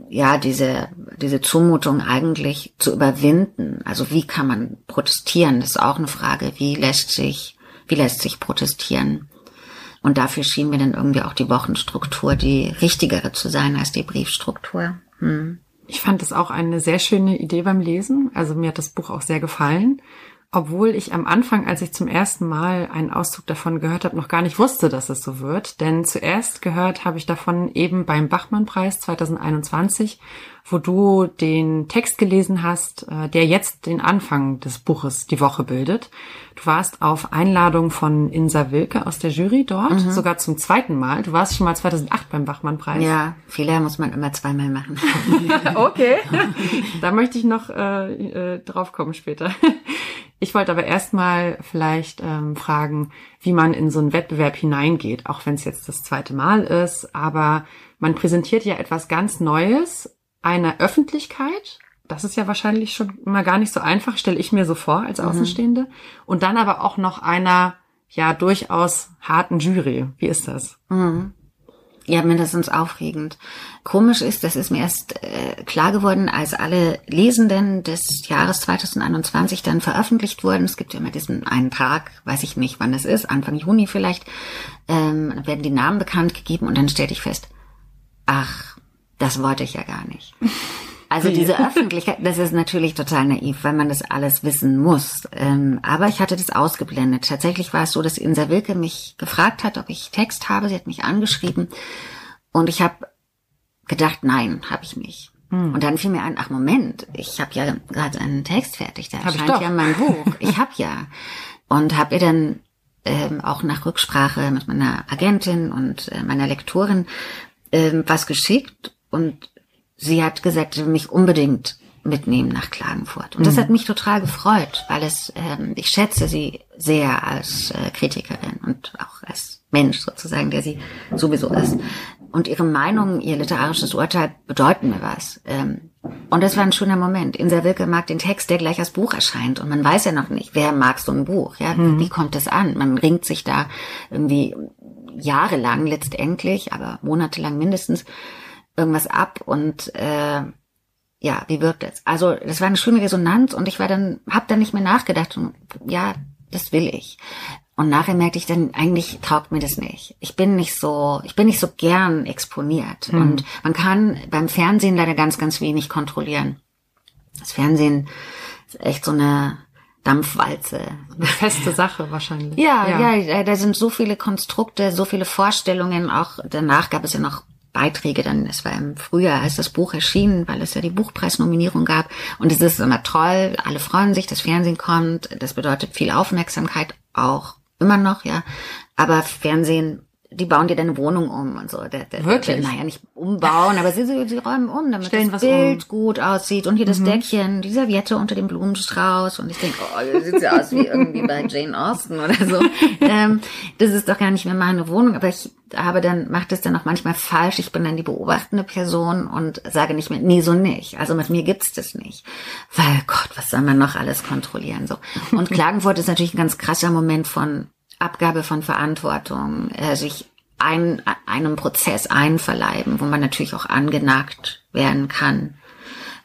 ja, diese, diese Zumutung eigentlich zu überwinden. Also wie kann man protestieren? Das ist auch eine Frage. Wie lässt sich, wie lässt sich protestieren? Und dafür schien mir dann irgendwie auch die Wochenstruktur die richtigere zu sein als die Briefstruktur. Hm. Ich fand das auch eine sehr schöne Idee beim Lesen. Also mir hat das Buch auch sehr gefallen obwohl ich am Anfang, als ich zum ersten Mal einen Auszug davon gehört habe, noch gar nicht wusste, dass es so wird. Denn zuerst gehört habe ich davon eben beim Bachmann-Preis 2021, wo du den Text gelesen hast, äh, der jetzt den Anfang des Buches die Woche bildet. Du warst auf Einladung von Insa Wilke aus der Jury dort, mhm. sogar zum zweiten Mal. Du warst schon mal 2008 beim Bachmann-Preis. Ja, Fehler muss man immer zweimal machen. <laughs> okay, da möchte ich noch äh, äh, drauf kommen später. Ich wollte aber erstmal vielleicht ähm, fragen, wie man in so einen Wettbewerb hineingeht, auch wenn es jetzt das zweite Mal ist. Aber man präsentiert ja etwas ganz Neues einer Öffentlichkeit. Das ist ja wahrscheinlich schon immer gar nicht so einfach, stelle ich mir so vor als mhm. Außenstehende. Mhm. Und dann aber auch noch einer ja durchaus harten Jury. Wie ist das? Mhm. Ja, mindestens aufregend. Komisch ist, das ist mir erst äh, klar geworden, als alle Lesenden des Jahres 2021 dann veröffentlicht wurden. Es gibt ja immer diesen einen Tag, weiß ich nicht, wann es ist, Anfang Juni vielleicht, ähm, werden die Namen bekannt gegeben und dann stellte ich fest, ach, das wollte ich ja gar nicht. Also diese <laughs> Öffentlichkeit, das ist natürlich total naiv, weil man das alles wissen muss. Ähm, aber ich hatte das ausgeblendet. Tatsächlich war es so, dass Insa Wilke mich gefragt hat, ob ich Text habe. Sie hat mich angeschrieben und ich habe gedacht, nein, habe ich nicht. Hm. Und dann fiel mir ein, ach Moment, ich habe ja gerade einen Text fertig, da erscheint ja mein Buch. <laughs> Ich habe ja. Und habe ihr dann ähm, auch nach Rücksprache mit meiner Agentin und äh, meiner Lektorin ähm, was geschickt und sie hat gesagt, sie will mich unbedingt mitnehmen nach Klagenfurt. Und mhm. das hat mich total gefreut, weil es, ähm, ich schätze sie sehr als äh, Kritikerin und auch als Mensch sozusagen, der sie sowieso ist. Und ihre Meinung, ihr literarisches Urteil bedeuten mir was. Ähm, und das war ein schöner Moment. Insa Wilke mag den Text, der gleich als Buch erscheint. Und man weiß ja noch nicht, wer mag so ein Buch, ja? Mhm. Wie kommt es an? Man ringt sich da irgendwie jahrelang letztendlich, aber monatelang mindestens irgendwas ab und äh, ja, wie wirkt es? Also das war eine schöne Resonanz und ich war dann, hab dann nicht mehr nachgedacht und ja, das will ich. Und nachher merkte ich dann, eigentlich taugt mir das nicht. Ich bin nicht so, ich bin nicht so gern exponiert. Mhm. Und man kann beim Fernsehen leider ganz, ganz wenig kontrollieren. Das Fernsehen ist echt so eine Dampfwalze. Eine feste Sache wahrscheinlich. Ja, ja, ja, da sind so viele Konstrukte, so viele Vorstellungen. Auch danach gab es ja noch Beiträge, dann es war im Frühjahr, als das Buch erschienen, weil es ja die Buchpreisnominierung gab. Und es ist immer toll, alle freuen sich, das Fernsehen kommt, das bedeutet viel Aufmerksamkeit, auch immer noch, ja. Aber Fernsehen die bauen dir deine Wohnung um und so. Der, der, Wirklich? Der, naja, nicht umbauen, aber sie, sie, sie räumen um, damit Stellen das Bild um. gut aussieht. Und hier das mhm. Deckchen, die Serviette unter dem Blumenstrauß. Und ich denke, oh, das sieht so aus wie irgendwie bei Jane Austen oder so. <laughs> ähm, das ist doch gar nicht mehr meine Wohnung. Aber ich habe dann, macht es dann auch manchmal falsch. Ich bin dann die beobachtende Person und sage nicht mehr, nee, so nicht. Also mit mir gibt's das nicht. Weil Gott, was soll man noch alles kontrollieren? So. Und <laughs> Klagenfurt ist natürlich ein ganz krasser Moment von Abgabe von Verantwortung, äh, sich ein, einem Prozess einverleiben, wo man natürlich auch angenagt werden kann.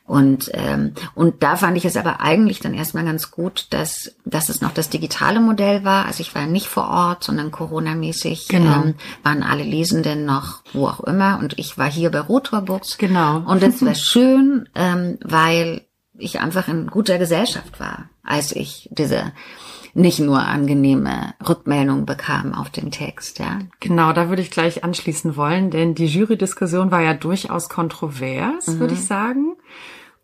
Und, ähm, und da fand ich es aber eigentlich dann erstmal ganz gut, dass, dass es noch das digitale Modell war. Also ich war nicht vor Ort, sondern Corona-mäßig genau. ähm, waren alle Lesenden noch wo auch immer. Und ich war hier bei Rotor Books. Genau. Und das war <laughs> schön, ähm, weil ich einfach in guter Gesellschaft war, als ich diese nicht nur angenehme Rückmeldungen bekam auf den Text, ja. Genau, da würde ich gleich anschließen wollen, denn die Jury-Diskussion war ja durchaus kontrovers, mhm. würde ich sagen.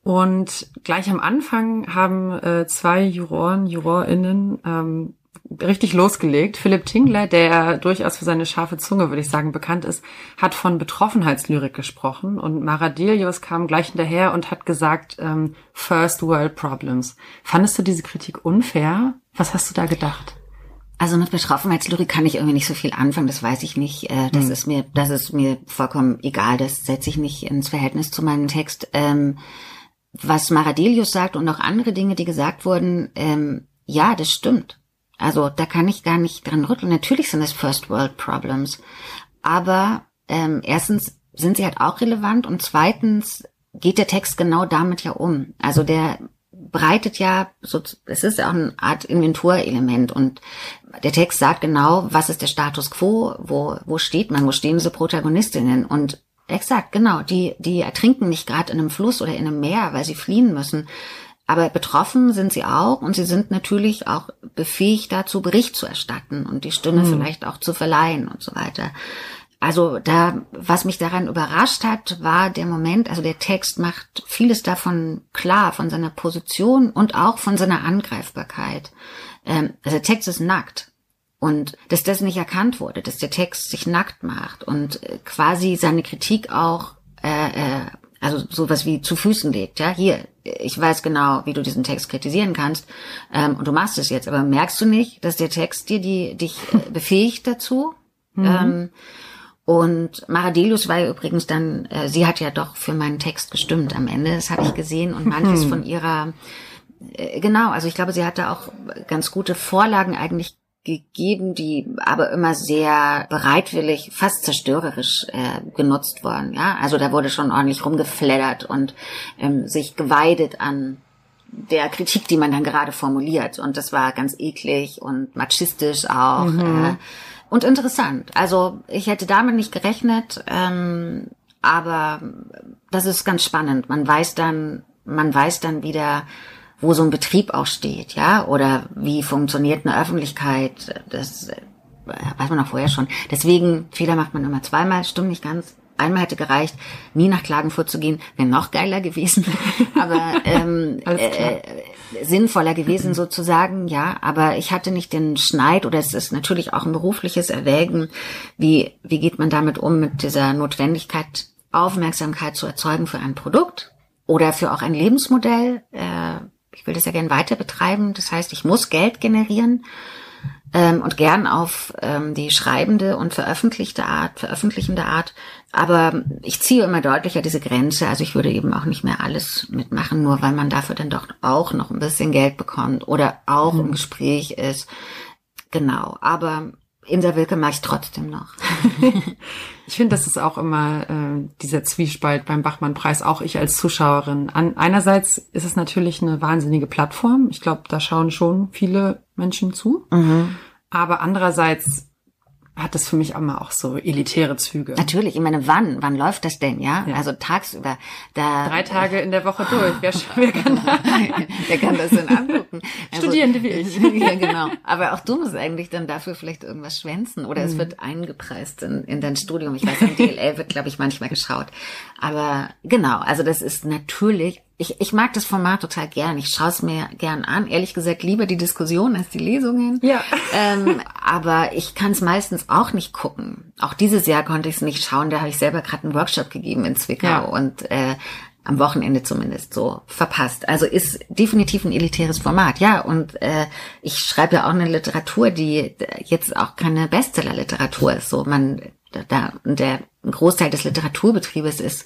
Und gleich am Anfang haben äh, zwei Juroren, JurorInnen ähm, richtig losgelegt. Philipp Tingler, der durchaus für seine scharfe Zunge, würde ich sagen, bekannt ist, hat von Betroffenheitslyrik gesprochen und Maradilius kam gleich hinterher und hat gesagt, ähm, First World Problems. Fandest du diese Kritik unfair? Was hast du da gedacht? Also mit Betroffenheitslyrik kann ich irgendwie nicht so viel anfangen, das weiß ich nicht. Äh, das hm. ist mir, das ist mir vollkommen egal, das setze ich nicht ins Verhältnis zu meinem Text. Ähm, was Maradilius sagt und auch andere Dinge, die gesagt wurden, ähm, ja, das stimmt. Also da kann ich gar nicht dran rütteln. Natürlich sind es First World Problems. Aber ähm, erstens sind sie halt auch relevant und zweitens geht der Text genau damit ja um. Also der breitet ja, so, es ist ja auch eine Art Inventurelement und der Text sagt genau, was ist der Status quo, wo, wo steht man, wo stehen diese Protagonistinnen und exakt, genau, die, die ertrinken nicht gerade in einem Fluss oder in einem Meer, weil sie fliehen müssen, aber betroffen sind sie auch und sie sind natürlich auch befähigt dazu, Bericht zu erstatten und die Stimme mhm. vielleicht auch zu verleihen und so weiter. Also da, was mich daran überrascht hat, war der Moment, also der Text macht vieles davon klar, von seiner Position und auch von seiner Angreifbarkeit. Ähm, also der Text ist nackt. Und dass das nicht erkannt wurde, dass der Text sich nackt macht und äh, quasi seine Kritik auch äh, äh, also sowas wie zu Füßen legt, ja, hier, ich weiß genau, wie du diesen Text kritisieren kannst, ähm, und du machst es jetzt, aber merkst du nicht, dass der Text dir die, dich äh, <laughs> befähigt dazu? Mhm. Ähm, und Maradelius war ja übrigens dann, äh, sie hat ja doch für meinen Text gestimmt am Ende, das habe ich gesehen und manches mhm. von ihrer, äh, genau, also ich glaube, sie hatte auch ganz gute Vorlagen eigentlich gegeben, die aber immer sehr bereitwillig, fast zerstörerisch äh, genutzt worden. Ja, also da wurde schon ordentlich rumgefleddert und ähm, sich geweidet an der Kritik, die man dann gerade formuliert. Und das war ganz eklig und machistisch auch mhm. äh, und interessant. Also ich hätte damit nicht gerechnet. Ähm, aber das ist ganz spannend. Man weiß dann, man weiß dann wieder, wo so ein Betrieb auch steht, ja, oder wie funktioniert eine Öffentlichkeit. Das äh, weiß man auch vorher schon. Deswegen, Fehler macht man immer zweimal, stimmt nicht ganz. Einmal hätte gereicht, nie nach Klagenfurt zu gehen, wäre noch geiler gewesen, <laughs> aber ähm, <laughs> äh, sinnvoller gewesen <clears throat> sozusagen, ja. Aber ich hatte nicht den Schneid oder es ist natürlich auch ein berufliches Erwägen, wie wie geht man damit um mit dieser Notwendigkeit, Aufmerksamkeit zu erzeugen für ein Produkt oder für auch ein Lebensmodell. Äh, ich will das ja gern weiter betreiben. Das heißt, ich muss Geld generieren ähm, und gern auf ähm, die schreibende und veröffentlichte Art, veröffentlichende Art. Aber ich ziehe immer deutlicher diese Grenze. Also ich würde eben auch nicht mehr alles mitmachen, nur weil man dafür dann doch auch noch ein bisschen Geld bekommt oder auch mhm. im Gespräch ist. Genau. Aber Insa Wilke mache ich trotzdem noch. <laughs> ich finde, das ist auch immer äh, dieser Zwiespalt beim Bachmann-Preis, auch ich als Zuschauerin. An, einerseits ist es natürlich eine wahnsinnige Plattform. Ich glaube, da schauen schon viele Menschen zu. Mhm. Aber andererseits hat das für mich immer auch so elitäre Züge. Natürlich, ich meine, wann? Wann läuft das denn, ja? ja. Also tagsüber. Da Drei Tage in der Woche durch. Wer, wer, kann, <laughs> wer kann das denn angucken? Also, Studierende wie <laughs> ich. ja, genau. Aber auch du musst eigentlich dann dafür vielleicht irgendwas schwänzen. Oder mhm. es wird eingepreist in, in dein Studium. Ich weiß, am DLL wird, glaube ich, manchmal geschaut. Aber genau, also das ist natürlich ich, ich mag das Format total gern. Ich schaue es mir gern an. Ehrlich gesagt, lieber die Diskussion als die Lesungen. Ja. Ähm, aber ich kann es meistens auch nicht gucken. Auch dieses Jahr konnte ich es nicht schauen. Da habe ich selber gerade einen Workshop gegeben in Zwickau ja. und äh, am Wochenende zumindest so verpasst. Also ist definitiv ein elitäres Format, ja. Und äh, ich schreibe ja auch eine Literatur, die jetzt auch keine Bestseller-Literatur ist. So man da der Großteil des Literaturbetriebes ist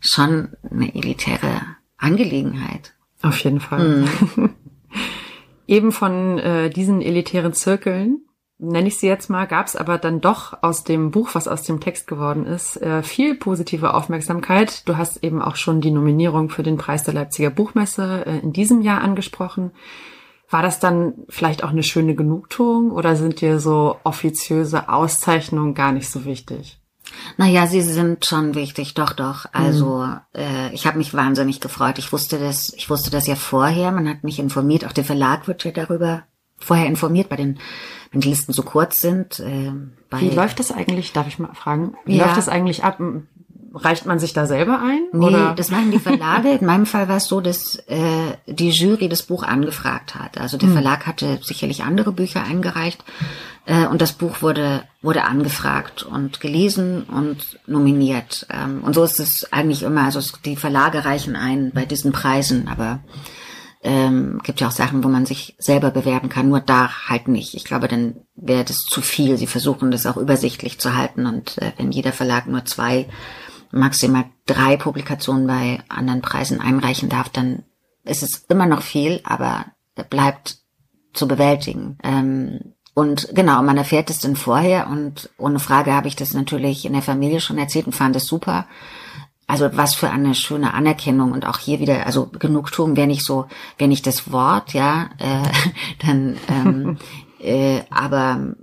schon eine elitäre Angelegenheit. Auf jeden Fall. Mhm. <laughs> Eben von äh, diesen elitären Zirkeln, nenne ich sie jetzt mal, gab es aber dann doch aus dem Buch, was aus dem Text geworden ist, äh, viel positive Aufmerksamkeit. Du hast eben auch schon die Nominierung für den Preis der Leipziger Buchmesse äh, in diesem Jahr angesprochen. War das dann vielleicht auch eine schöne Genugtuung oder sind dir so offiziöse Auszeichnungen gar nicht so wichtig? Naja, sie sind schon wichtig, doch, doch. Also mhm. äh, ich habe mich wahnsinnig gefreut. Ich wusste das, ich wusste das ja vorher. Man hat mich informiert, auch der Verlag wird ja darüber vorher informiert, bei den, wenn die Listen so kurz sind. Äh, bei, Wie läuft das eigentlich? Darf ich mal fragen? Wie ja. läuft das eigentlich ab? Reicht man sich da selber ein? Nee, oder? das machen die Verlage. In meinem Fall war es so, dass äh, die Jury das Buch angefragt hat. Also der hm. Verlag hatte sicherlich andere Bücher eingereicht und das Buch wurde wurde angefragt und gelesen und nominiert. Ähm, und so ist es eigentlich immer. Also die Verlage reichen ein bei diesen Preisen, aber ähm, gibt ja auch Sachen, wo man sich selber bewerben kann, nur da halt nicht. Ich glaube, dann wäre das zu viel. Sie versuchen das auch übersichtlich zu halten und äh, wenn jeder Verlag nur zwei maximal drei Publikationen bei anderen Preisen einreichen darf, dann ist es immer noch viel, aber bleibt zu bewältigen. Ähm, und genau, man erfährt es dann vorher und ohne Frage habe ich das natürlich in der Familie schon erzählt und fand es super. Also was für eine schöne Anerkennung und auch hier wieder, also Genugtuung wäre nicht so, wäre nicht das Wort, ja, äh, <laughs> dann, ähm, <laughs> äh, aber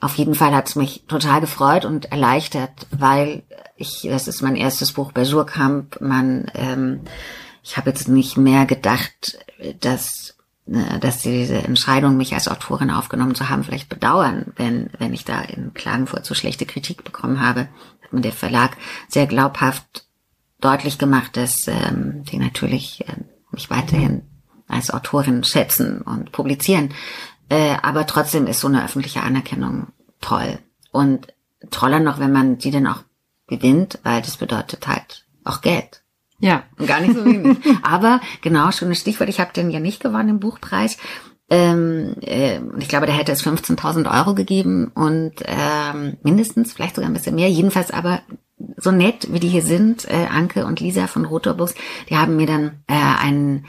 auf jeden Fall hat es mich total gefreut und erleichtert, weil ich, das ist mein erstes Buch bei Surkamp, man, ähm, ich habe jetzt nicht mehr gedacht, dass dass sie diese Entscheidung, mich als Autorin aufgenommen zu haben, vielleicht bedauern, wenn, wenn ich da in Klagenfurt so schlechte Kritik bekommen habe. Hat mir der Verlag sehr glaubhaft deutlich gemacht, dass ähm, die natürlich äh, mich weiterhin als Autorin schätzen und publizieren. Äh, aber trotzdem ist so eine öffentliche Anerkennung toll. Und toller noch, wenn man die dann auch gewinnt, weil das bedeutet halt auch Geld. Ja. Gar nicht so wenig. <laughs> aber genau, schönes Stichwort, ich habe den ja nicht gewonnen im Buchpreis. Ähm, äh, ich glaube, der hätte es 15.000 Euro gegeben und ähm, mindestens, vielleicht sogar ein bisschen mehr. Jedenfalls aber so nett, wie die hier sind, äh, Anke und Lisa von Rotorbus, die haben mir dann äh, einen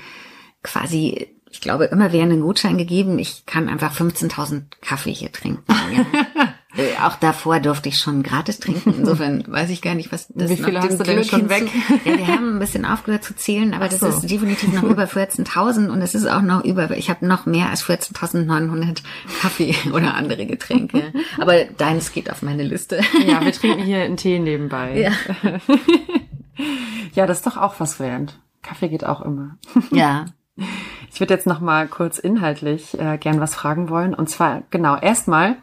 quasi ich glaube, immer während einen Gutschein gegeben. Ich kann einfach 15.000 Kaffee hier trinken. <laughs> Ja. Äh, auch davor durfte ich schon gratis trinken. <laughs> Insofern weiß ich gar nicht, was das Wie viel hast du denn schon weg? Ja, wir haben ein bisschen aufgehört zu zählen, aber so. das ist definitiv noch über 14.000 und es ist auch noch über, ich habe noch mehr als 14.900 Kaffee <laughs> oder andere Getränke. aber deins geht auf meine Liste. Ja, wir trinken hier einen Tee nebenbei. Ja. <laughs> ja, das ist doch auch was wert. Kaffee geht auch immer. Ja. Ich würde jetzt noch mal kurz inhaltlich äh, gern was fragen wollen. Und zwar, genau, erstmal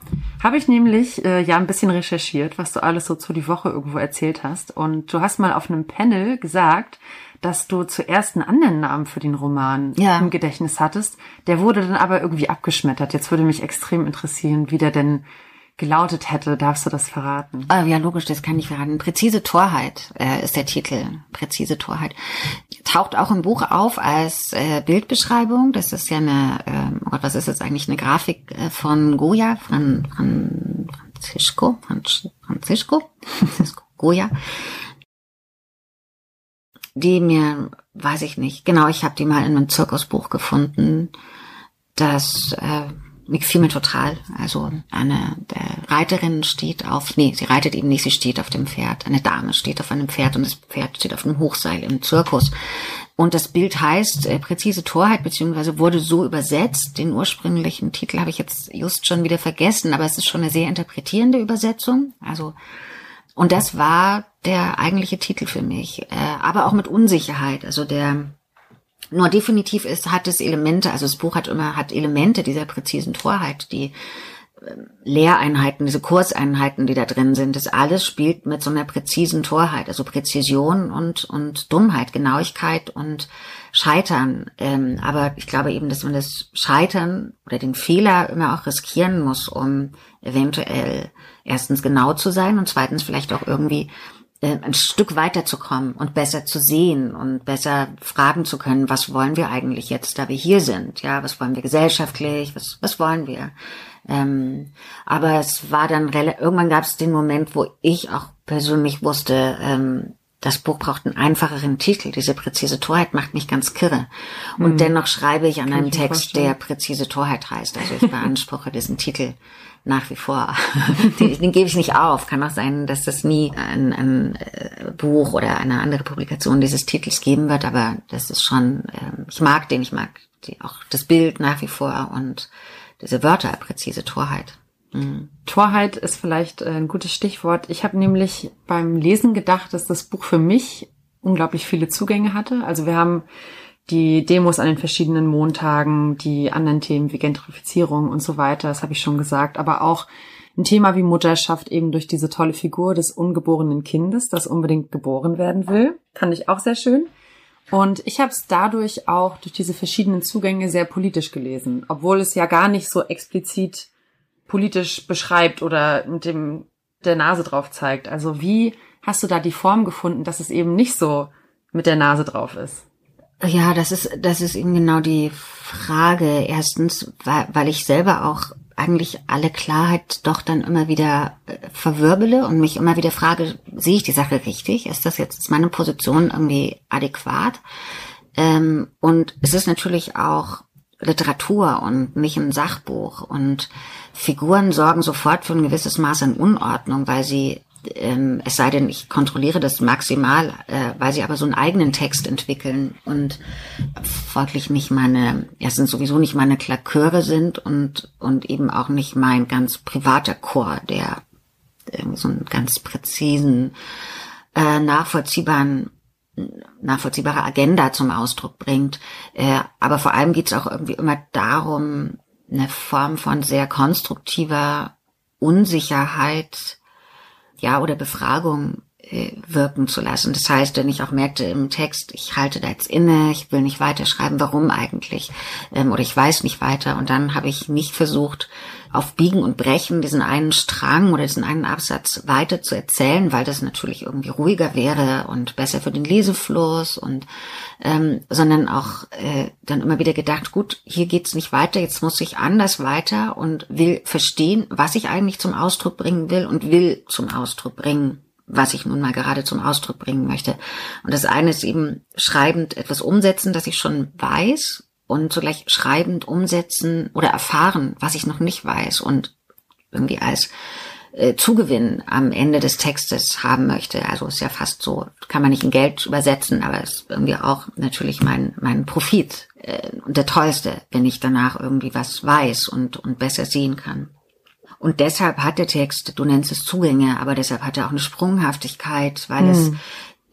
habe ich nämlich äh, ja ein bisschen recherchiert, was du alles so zu die Woche irgendwo erzählt hast. Und du hast mal auf einem Panel gesagt, dass du zuerst einen anderen Namen für den Roman ja. im Gedächtnis hattest. Der wurde dann aber irgendwie abgeschmettert. Jetzt würde mich extrem interessieren, wie der denn gelautet hätte. Darfst du das verraten? Ah, ja, logisch, das kann ich verraten. Präzise Torheit äh, ist der Titel. Präzise Torheit. Taucht auch im Buch auf als äh, Bildbeschreibung. Das ist ja eine, äh, oh Gott, was ist jetzt eigentlich, eine Grafik äh, von Goya, von, von Francisco, Francisco, Francisco Goya. Die mir, weiß ich nicht, genau, ich habe die mal in einem Zirkusbuch gefunden, das äh, gefiel mir total. Also eine Reiterin steht auf, nee, sie reitet eben nicht, sie steht auf dem Pferd. Eine Dame steht auf einem Pferd und das Pferd steht auf einem Hochseil im Zirkus. Und das Bild heißt äh, präzise Torheit, beziehungsweise wurde so übersetzt. Den ursprünglichen Titel habe ich jetzt just schon wieder vergessen, aber es ist schon eine sehr interpretierende Übersetzung. Also und das war der eigentliche Titel für mich, äh, aber auch mit Unsicherheit. Also der nur definitiv ist, hat es Elemente, also das Buch hat immer, hat Elemente dieser präzisen Torheit, die äh, Lehreinheiten, diese Kurseinheiten, die da drin sind, das alles spielt mit so einer präzisen Torheit, also Präzision und, und Dummheit, Genauigkeit und Scheitern. Ähm, aber ich glaube eben, dass man das Scheitern oder den Fehler immer auch riskieren muss, um eventuell erstens genau zu sein und zweitens vielleicht auch irgendwie äh, ein Stück weiterzukommen und besser zu sehen und besser fragen zu können, was wollen wir eigentlich jetzt, da wir hier sind? Ja, was wollen wir gesellschaftlich? Was, was wollen wir? Ähm, aber es war dann irgendwann gab es den Moment, wo ich auch persönlich wusste, ähm, das Buch braucht einen einfacheren Titel. Diese präzise Torheit macht mich ganz kirre. Und hm. dennoch schreibe ich an Kann einem Text, der präzise Torheit heißt. Also ich <laughs> beanspruche diesen Titel nach wie vor. <laughs> den, den gebe ich nicht auf. Kann auch sein, dass das nie ein, ein äh, Buch oder eine andere Publikation dieses Titels geben wird, aber das ist schon, äh, ich mag den, ich mag die, auch das Bild nach wie vor und diese Wörter, präzise Torheit. Mhm. Torheit ist vielleicht äh, ein gutes Stichwort. Ich habe nämlich beim Lesen gedacht, dass das Buch für mich unglaublich viele Zugänge hatte. Also wir haben die Demos an den verschiedenen Montagen, die anderen Themen wie Gentrifizierung und so weiter, das habe ich schon gesagt, aber auch ein Thema wie Mutterschaft eben durch diese tolle Figur des ungeborenen Kindes, das unbedingt geboren werden will, fand ich auch sehr schön. Und ich habe es dadurch auch durch diese verschiedenen Zugänge sehr politisch gelesen, obwohl es ja gar nicht so explizit politisch beschreibt oder mit dem der Nase drauf zeigt. Also wie hast du da die Form gefunden, dass es eben nicht so mit der Nase drauf ist? Ja, das ist, das ist eben genau die Frage. Erstens, weil, weil ich selber auch eigentlich alle Klarheit doch dann immer wieder äh, verwirbele und mich immer wieder frage, sehe ich die Sache richtig? Ist das jetzt ist meine Position irgendwie adäquat? Ähm, und es ist natürlich auch Literatur und nicht ein Sachbuch und Figuren sorgen sofort für ein gewisses Maß an Unordnung, weil sie ähm, es sei denn, ich kontrolliere das maximal, äh, weil sie aber so einen eigenen Text entwickeln und folglich nicht meine, erstens sowieso nicht meine Klaköre sind und, und eben auch nicht mein ganz privater Chor, der irgendwie so einen ganz präzisen, äh, nachvollziehbaren nachvollziehbare Agenda zum Ausdruck bringt. Äh, aber vor allem geht es auch irgendwie immer darum, eine Form von sehr konstruktiver Unsicherheit ja, oder Befragung wirken zu lassen. Das heißt, wenn ich auch merkte im Text, ich halte da jetzt inne, ich will nicht weiterschreiben, warum eigentlich? Ähm, oder ich weiß nicht weiter. Und dann habe ich nicht versucht, auf Biegen und Brechen diesen einen Strang oder diesen einen Absatz weiter zu erzählen, weil das natürlich irgendwie ruhiger wäre und besser für den Lesefluss und ähm, sondern auch äh, dann immer wieder gedacht, gut, hier geht's nicht weiter, jetzt muss ich anders weiter und will verstehen, was ich eigentlich zum Ausdruck bringen will und will zum Ausdruck bringen was ich nun mal gerade zum Ausdruck bringen möchte. Und das eine ist eben schreibend etwas umsetzen, das ich schon weiß und zugleich schreibend umsetzen oder erfahren, was ich noch nicht weiß und irgendwie als äh, Zugewinn am Ende des Textes haben möchte. Also ist ja fast so, kann man nicht in Geld übersetzen, aber ist irgendwie auch natürlich mein, mein Profit äh, und der tollste, wenn ich danach irgendwie was weiß und, und besser sehen kann. Und deshalb hat der Text, du nennst es Zugänge, aber deshalb hat er auch eine Sprunghaftigkeit, weil hm. es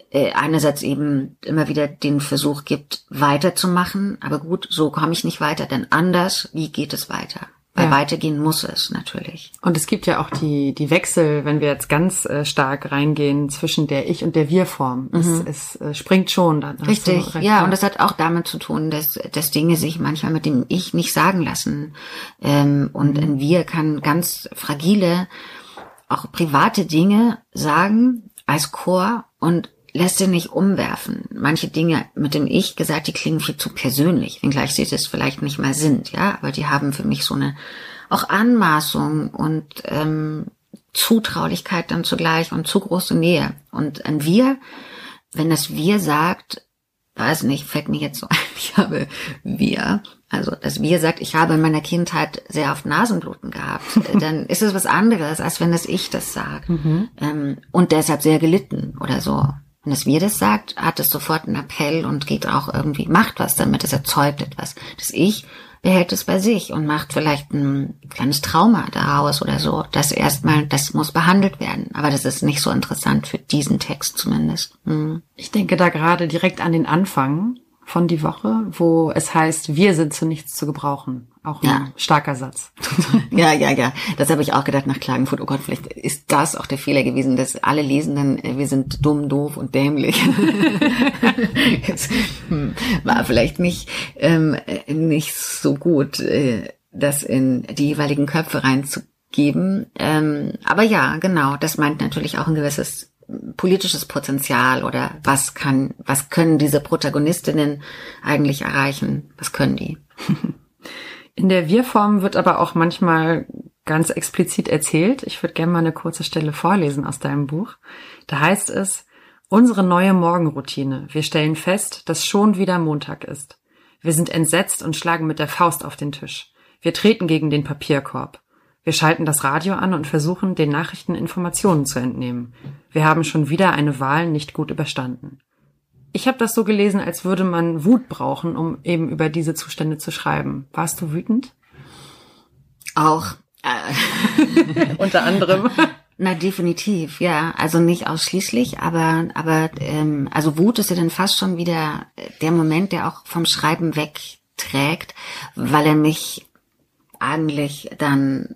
äh, einerseits eben immer wieder den Versuch gibt, weiterzumachen. Aber gut, so komme ich nicht weiter, denn anders, wie geht es weiter? Weil ja. weitergehen muss es natürlich. Und es gibt ja auch die, die Wechsel, wenn wir jetzt ganz äh, stark reingehen zwischen der Ich- und der Wir-Form. Mhm. Es, es äh, springt schon. Dann Richtig, ja, und das hat auch damit zu tun, dass, dass Dinge sich manchmal mit dem Ich nicht sagen lassen. Ähm, und mhm. ein Wir kann ganz fragile, auch private Dinge sagen als Chor und lässt sie nicht umwerfen. Manche Dinge mit dem Ich gesagt, die klingen viel zu persönlich, wenngleich sie das vielleicht nicht mal sind, ja, aber die haben für mich so eine auch Anmaßung und ähm, Zutraulichkeit dann zugleich und zu große Nähe. Und ein Wir, wenn das Wir sagt, weiß nicht, fällt mir jetzt so <laughs> ein, ich habe Wir, also das Wir sagt, ich habe in meiner Kindheit sehr oft Nasenbluten gehabt, <laughs> dann ist es was anderes, als wenn das Ich das sagt. Mhm. Ähm, und deshalb sehr gelitten oder so. Wenn es wir das sagt, hat es sofort einen Appell und geht auch irgendwie, macht was damit, es erzeugt etwas. Das Ich behält es bei sich und macht vielleicht ein kleines Trauma daraus oder so. Das erstmal, das muss behandelt werden. Aber das ist nicht so interessant für diesen Text zumindest. Hm. Ich denke da gerade direkt an den Anfang von die Woche, wo es heißt, wir sind zu nichts zu gebrauchen. Auch ein ja. starker Satz. <laughs> ja, ja, ja. Das habe ich auch gedacht nach Klagenfurt. Oh Gott, vielleicht ist das auch der Fehler gewesen, dass alle Lesenden, äh, wir sind dumm, doof und dämlich. <laughs> es hm, war vielleicht nicht, ähm, nicht so gut, äh, das in die jeweiligen Köpfe reinzugeben. Ähm, aber ja, genau, das meint natürlich auch ein gewisses politisches Potenzial oder was kann, was können diese Protagonistinnen eigentlich erreichen? Was können die? <laughs> In der Wir-Form wird aber auch manchmal ganz explizit erzählt. Ich würde gerne mal eine kurze Stelle vorlesen aus deinem Buch. Da heißt es, unsere neue Morgenroutine. Wir stellen fest, dass schon wieder Montag ist. Wir sind entsetzt und schlagen mit der Faust auf den Tisch. Wir treten gegen den Papierkorb. Wir schalten das Radio an und versuchen, den Nachrichten Informationen zu entnehmen. Wir haben schon wieder eine Wahl nicht gut überstanden. Ich habe das so gelesen, als würde man Wut brauchen, um eben über diese Zustände zu schreiben. Warst du wütend? Auch. Äh, <laughs> Unter anderem. <laughs> Na definitiv, ja. Also nicht ausschließlich, aber aber ähm, also Wut ist ja dann fast schon wieder der Moment, der auch vom Schreiben wegträgt, weil er mich eigentlich dann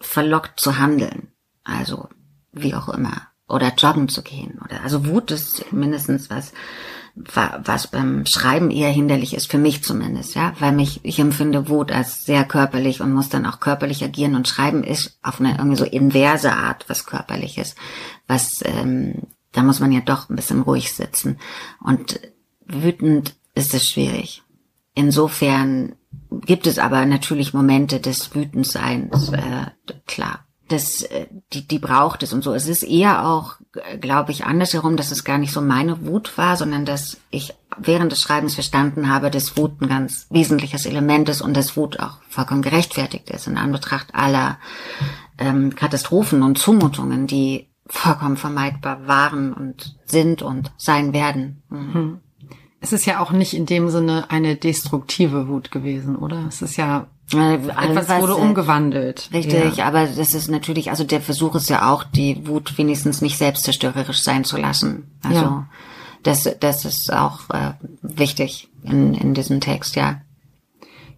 verlockt zu handeln. Also wie auch immer oder joggen zu gehen oder also Wut ist mindestens was was beim Schreiben eher hinderlich ist für mich zumindest ja weil mich ich empfinde Wut als sehr körperlich und muss dann auch körperlich agieren und Schreiben ist auf eine irgendwie so inverse Art was körperliches was ähm, da muss man ja doch ein bisschen ruhig sitzen. Und wütend ist es schwierig. Insofern gibt es aber natürlich Momente des Wütendseins äh, klar das, äh, die, die braucht es und so. Es ist eher auch, glaube ich, andersherum, dass es gar nicht so meine Wut war, sondern dass ich während des Schreibens verstanden habe, dass Wut ein ganz wesentliches Element ist und dass Wut auch vollkommen gerechtfertigt ist in Anbetracht aller ähm, Katastrophen und Zumutungen, die vollkommen vermeidbar waren und sind und sein werden. Mhm. Hm. Es ist ja auch nicht in dem Sinne eine destruktive Wut gewesen, oder? Es ist ja äh, Etwas wurde äh, umgewandelt. Richtig, ja. aber das ist natürlich, also der Versuch ist ja auch, die Wut wenigstens nicht selbstzerstörerisch sein zu lassen. Also ja. das, das ist auch äh, wichtig in, in diesem Text, ja.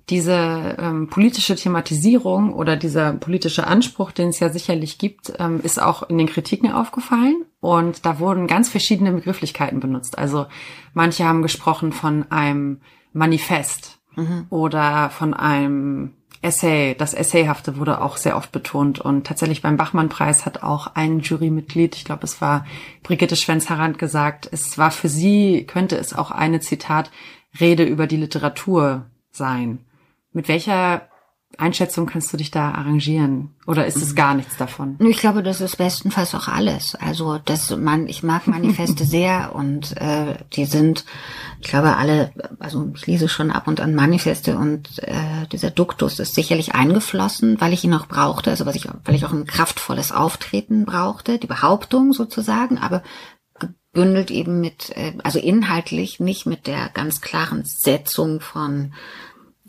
Diese ähm, politische Thematisierung oder dieser politische Anspruch, den es ja sicherlich gibt, ähm, ist auch in den Kritiken aufgefallen. Und da wurden ganz verschiedene Begrifflichkeiten benutzt. Also manche haben gesprochen von einem Manifest mhm. oder von einem Essay. Das Essayhafte wurde auch sehr oft betont und tatsächlich beim Bachmann-Preis hat auch ein Jurymitglied, ich glaube es war Brigitte Schwenz-Harand gesagt, es war für sie, könnte es auch eine Zitat Rede über die Literatur sein. Mit welcher Einschätzung kannst du dich da arrangieren? Oder ist es gar nichts davon? Ich glaube, das ist bestenfalls auch alles. Also das man, ich mag Manifeste <laughs> sehr und äh, die sind, ich glaube, alle, also ich lese schon ab und an Manifeste und äh, dieser Duktus ist sicherlich eingeflossen, weil ich ihn auch brauchte, also was ich, weil ich auch ein kraftvolles Auftreten brauchte, die Behauptung sozusagen, aber gebündelt eben mit, äh, also inhaltlich nicht mit der ganz klaren Setzung von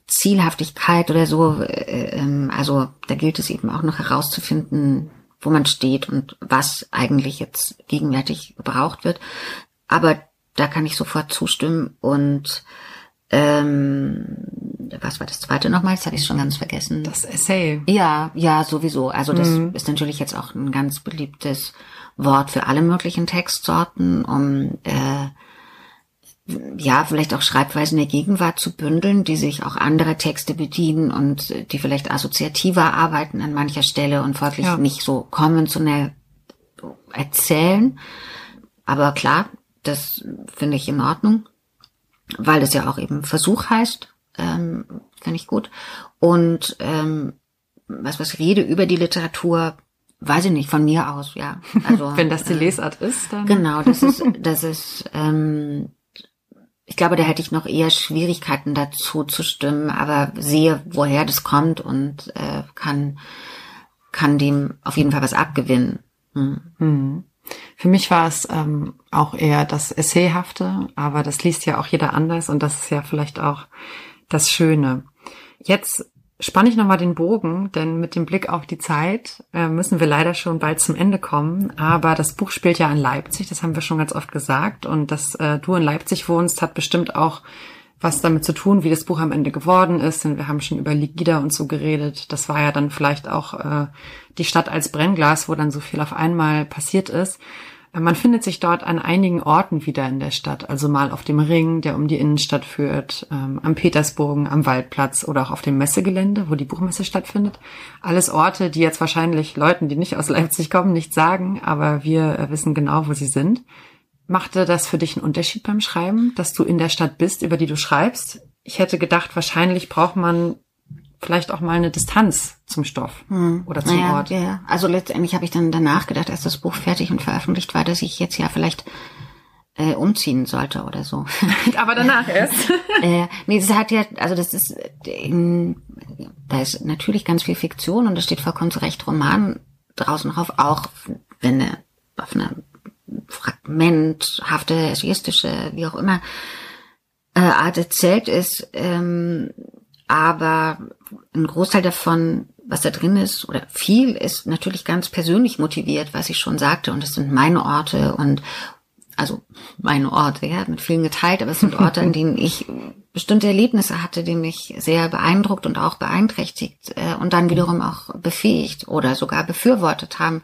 Zielhaftigkeit oder so. Äh, ähm, also da gilt es eben auch noch herauszufinden, wo man steht und was eigentlich jetzt gegenwärtig gebraucht wird. Aber da kann ich sofort zustimmen und ähm, was war das zweite nochmal? Das hatte ich schon ganz vergessen. Das Essay. Ja, ja, sowieso. Also das mhm. ist natürlich jetzt auch ein ganz beliebtes Wort für alle möglichen Textsorten, um äh, ja, vielleicht auch Schreibweisen der Gegenwart zu bündeln, die sich auch andere Texte bedienen und die vielleicht assoziativer arbeiten an mancher Stelle und folglich ja. nicht so konventionell erzählen. Aber klar, das finde ich in Ordnung, weil es ja auch eben Versuch heißt, ähm, finde ich gut. Und ähm, was was rede über die Literatur, weiß ich nicht, von mir aus, ja. <laughs> Also wenn das die äh, Lesart ist, dann genau, das ist das ist ähm, ich glaube, da hätte ich noch eher Schwierigkeiten dazu zu stimmen, aber sehe, woher das kommt und äh, kann, kann dem auf jeden Fall was abgewinnen. Hm. Hm. Für mich war es ähm, auch eher das Essayhafte, aber das liest ja auch jeder anders und das ist ja vielleicht auch das Schöne. Jetzt spanne ich nochmal den Bogen, denn mit dem Blick auf die Zeit äh, müssen wir leider schon bald zum Ende kommen. Aber das Buch spielt ja in Leipzig, das haben wir schon ganz oft gesagt. Und dass äh, du in Leipzig wohnst, hat bestimmt auch was damit zu tun, wie das Buch am Ende geworden ist. Denn wir haben schon über Ligida und so geredet. Das war ja dann vielleicht auch äh, die Stadt als Brennglas, wo dann so viel auf einmal passiert ist. Man findet sich dort an einigen Orten wieder in der Stadt, also mal auf dem Ring, der um die Innenstadt führt, ähm, am Petersbogen, am Waldplatz oder auch auf dem Messegelände, wo die Buchmesse stattfindet. Alles Orte, die jetzt wahrscheinlich Leuten, die nicht aus Leipzig kommen, nicht sagen, aber wir äh, wissen genau, wo sie sind. Machte das für dich einen Unterschied beim Schreiben, dass du in der Stadt bist, über die du schreibst? Ich hätte gedacht, wahrscheinlich braucht man vielleicht auch mal eine Distanz zum Stoff hm. oder zum naja, Ort. Ja, also letztendlich habe ich dann danach gedacht, als das Buch fertig und veröffentlicht war, dass ich jetzt ja vielleicht äh, umziehen sollte oder so. <laughs> Aber danach erst. <laughs> äh, nee, das hat ja, also das ist, in, da ist natürlich ganz viel Fiktion und da steht vollkommen zu Recht Roman draußen drauf, auch wenn eine, auf eine fragmenthafte, essayistische, wie auch immer, äh, Art erzählt ist, ähm, aber ein Großteil davon, was da drin ist, oder viel, ist natürlich ganz persönlich motiviert, was ich schon sagte. Und es sind meine Orte und also meine Orte, ja, mit vielen geteilt, aber es sind Orte, an denen ich bestimmte Erlebnisse hatte, die mich sehr beeindruckt und auch beeinträchtigt äh, und dann wiederum auch befähigt oder sogar befürwortet haben,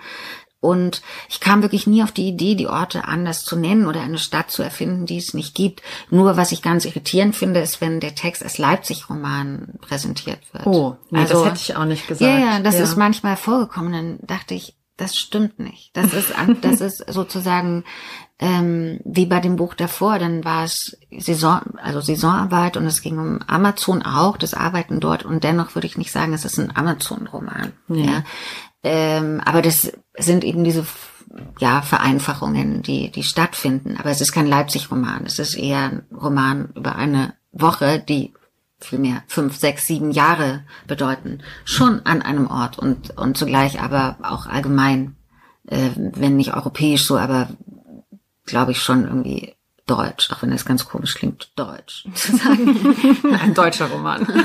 und ich kam wirklich nie auf die Idee, die Orte anders zu nennen oder eine Stadt zu erfinden, die es nicht gibt. Nur was ich ganz irritierend finde, ist, wenn der Text als Leipzig-Roman präsentiert wird. Oh, nee, also, das hätte ich auch nicht gesagt. Ja, ja, das ja. ist manchmal vorgekommen. Dann dachte ich, das stimmt nicht. Das ist, das <laughs> ist sozusagen ähm, wie bei dem Buch davor. Dann war es Saison, also Saisonarbeit und es ging um Amazon auch, das Arbeiten dort. Und dennoch würde ich nicht sagen, es ist ein Amazon-Roman. Ja. ja. Ähm, aber das sind eben diese ja, Vereinfachungen, die, die stattfinden. Aber es ist kein Leipzig-Roman. Es ist eher ein Roman über eine Woche, die vielmehr fünf, sechs, sieben Jahre bedeuten. Schon an einem Ort und, und zugleich aber auch allgemein, äh, wenn nicht europäisch so, aber glaube ich schon irgendwie deutsch, auch wenn das ganz komisch klingt, deutsch <laughs> zu sagen. Ein deutscher Roman. <laughs>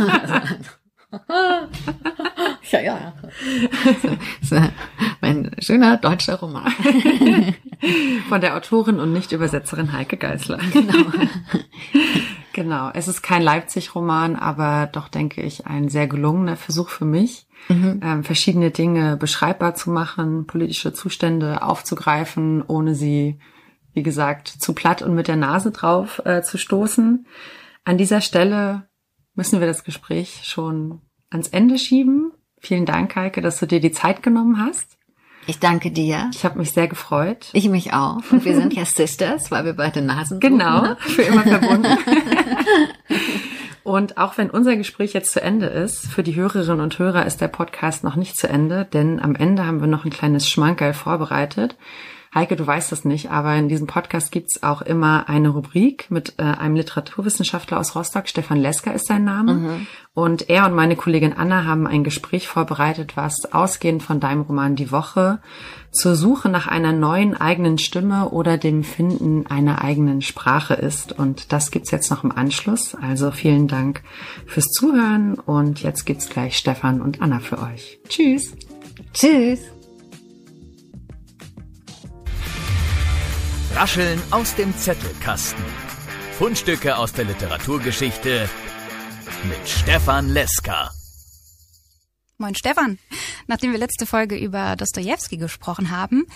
ja, ja. So, mein schöner deutscher Roman. Von der Autorin und Nicht-Übersetzerin Heike Geißler. Genau. Genau. Es ist kein Leipzig-Roman, aber doch, denke ich, ein sehr gelungener Versuch für mich, mhm. ähm, verschiedene Dinge beschreibbar zu machen, politische Zustände aufzugreifen, ohne sie, wie gesagt, zu platt und mit der Nase drauf äh, zu stoßen. An dieser Stelle müssen wir das Gespräch schon ans Ende schieben. Vielen Dank, Heike, dass du dir die Zeit genommen hast. Ich danke dir. Ich habe mich sehr gefreut. Ich mich auch. Und wir sind ja <laughs> Sisters, weil wir beide Nasen Genau, für immer verbunden. <laughs> Und auch wenn unser Gespräch jetzt zu Ende ist, für die Hörerinnen und Hörer ist der Podcast noch nicht zu Ende, denn am Ende haben wir noch ein kleines Schmankerl vorbereitet. Heike, du weißt das nicht, aber in diesem Podcast gibt's auch immer eine Rubrik mit äh, einem Literaturwissenschaftler aus Rostock, Stefan Lesker ist sein Name. Mhm. Und er und meine Kollegin Anna haben ein Gespräch vorbereitet, was ausgehend von deinem Roman Die Woche zur Suche nach einer neuen eigenen Stimme oder dem Finden einer eigenen Sprache ist. Und das gibt's jetzt noch im Anschluss. Also vielen Dank fürs Zuhören und jetzt gibt's gleich Stefan und Anna für euch. Tschüss. Tschüss. Rascheln aus dem Zettelkasten. Fundstücke aus der Literaturgeschichte mit Stefan Leska. Moin Stefan. Nachdem wir letzte Folge über Dostoevsky gesprochen haben,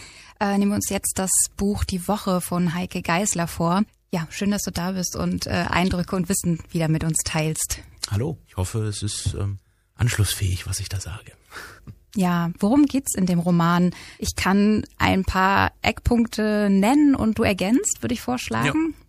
äh, nehmen wir uns jetzt das Buch Die Woche von Heike Geisler vor. Ja, schön, dass du da bist und äh, Eindrücke und Wissen wieder mit uns teilst. Hallo, ich hoffe, es ist ähm, anschlussfähig, was ich da sage. Ja, worum geht's in dem Roman? Ich kann ein paar Eckpunkte nennen und du ergänzt, würde ich vorschlagen. Ja.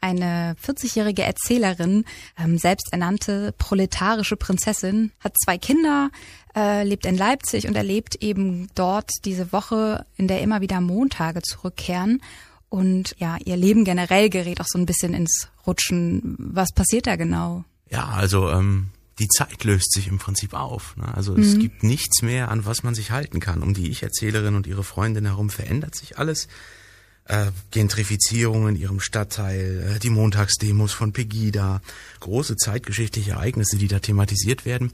Eine 40-jährige Erzählerin, ähm, selbsternannte proletarische Prinzessin, hat zwei Kinder, äh, lebt in Leipzig und erlebt eben dort diese Woche, in der immer wieder Montage zurückkehren. Und ja, ihr Leben generell gerät auch so ein bisschen ins Rutschen. Was passiert da genau? Ja, also ähm, die Zeit löst sich im Prinzip auf. Ne? Also mhm. es gibt nichts mehr, an was man sich halten kann. Um die Ich-Erzählerin und ihre Freundin herum verändert sich alles. Äh, Gentrifizierung in ihrem Stadtteil, äh, die Montagsdemos von Pegida, große zeitgeschichtliche Ereignisse, die da thematisiert werden.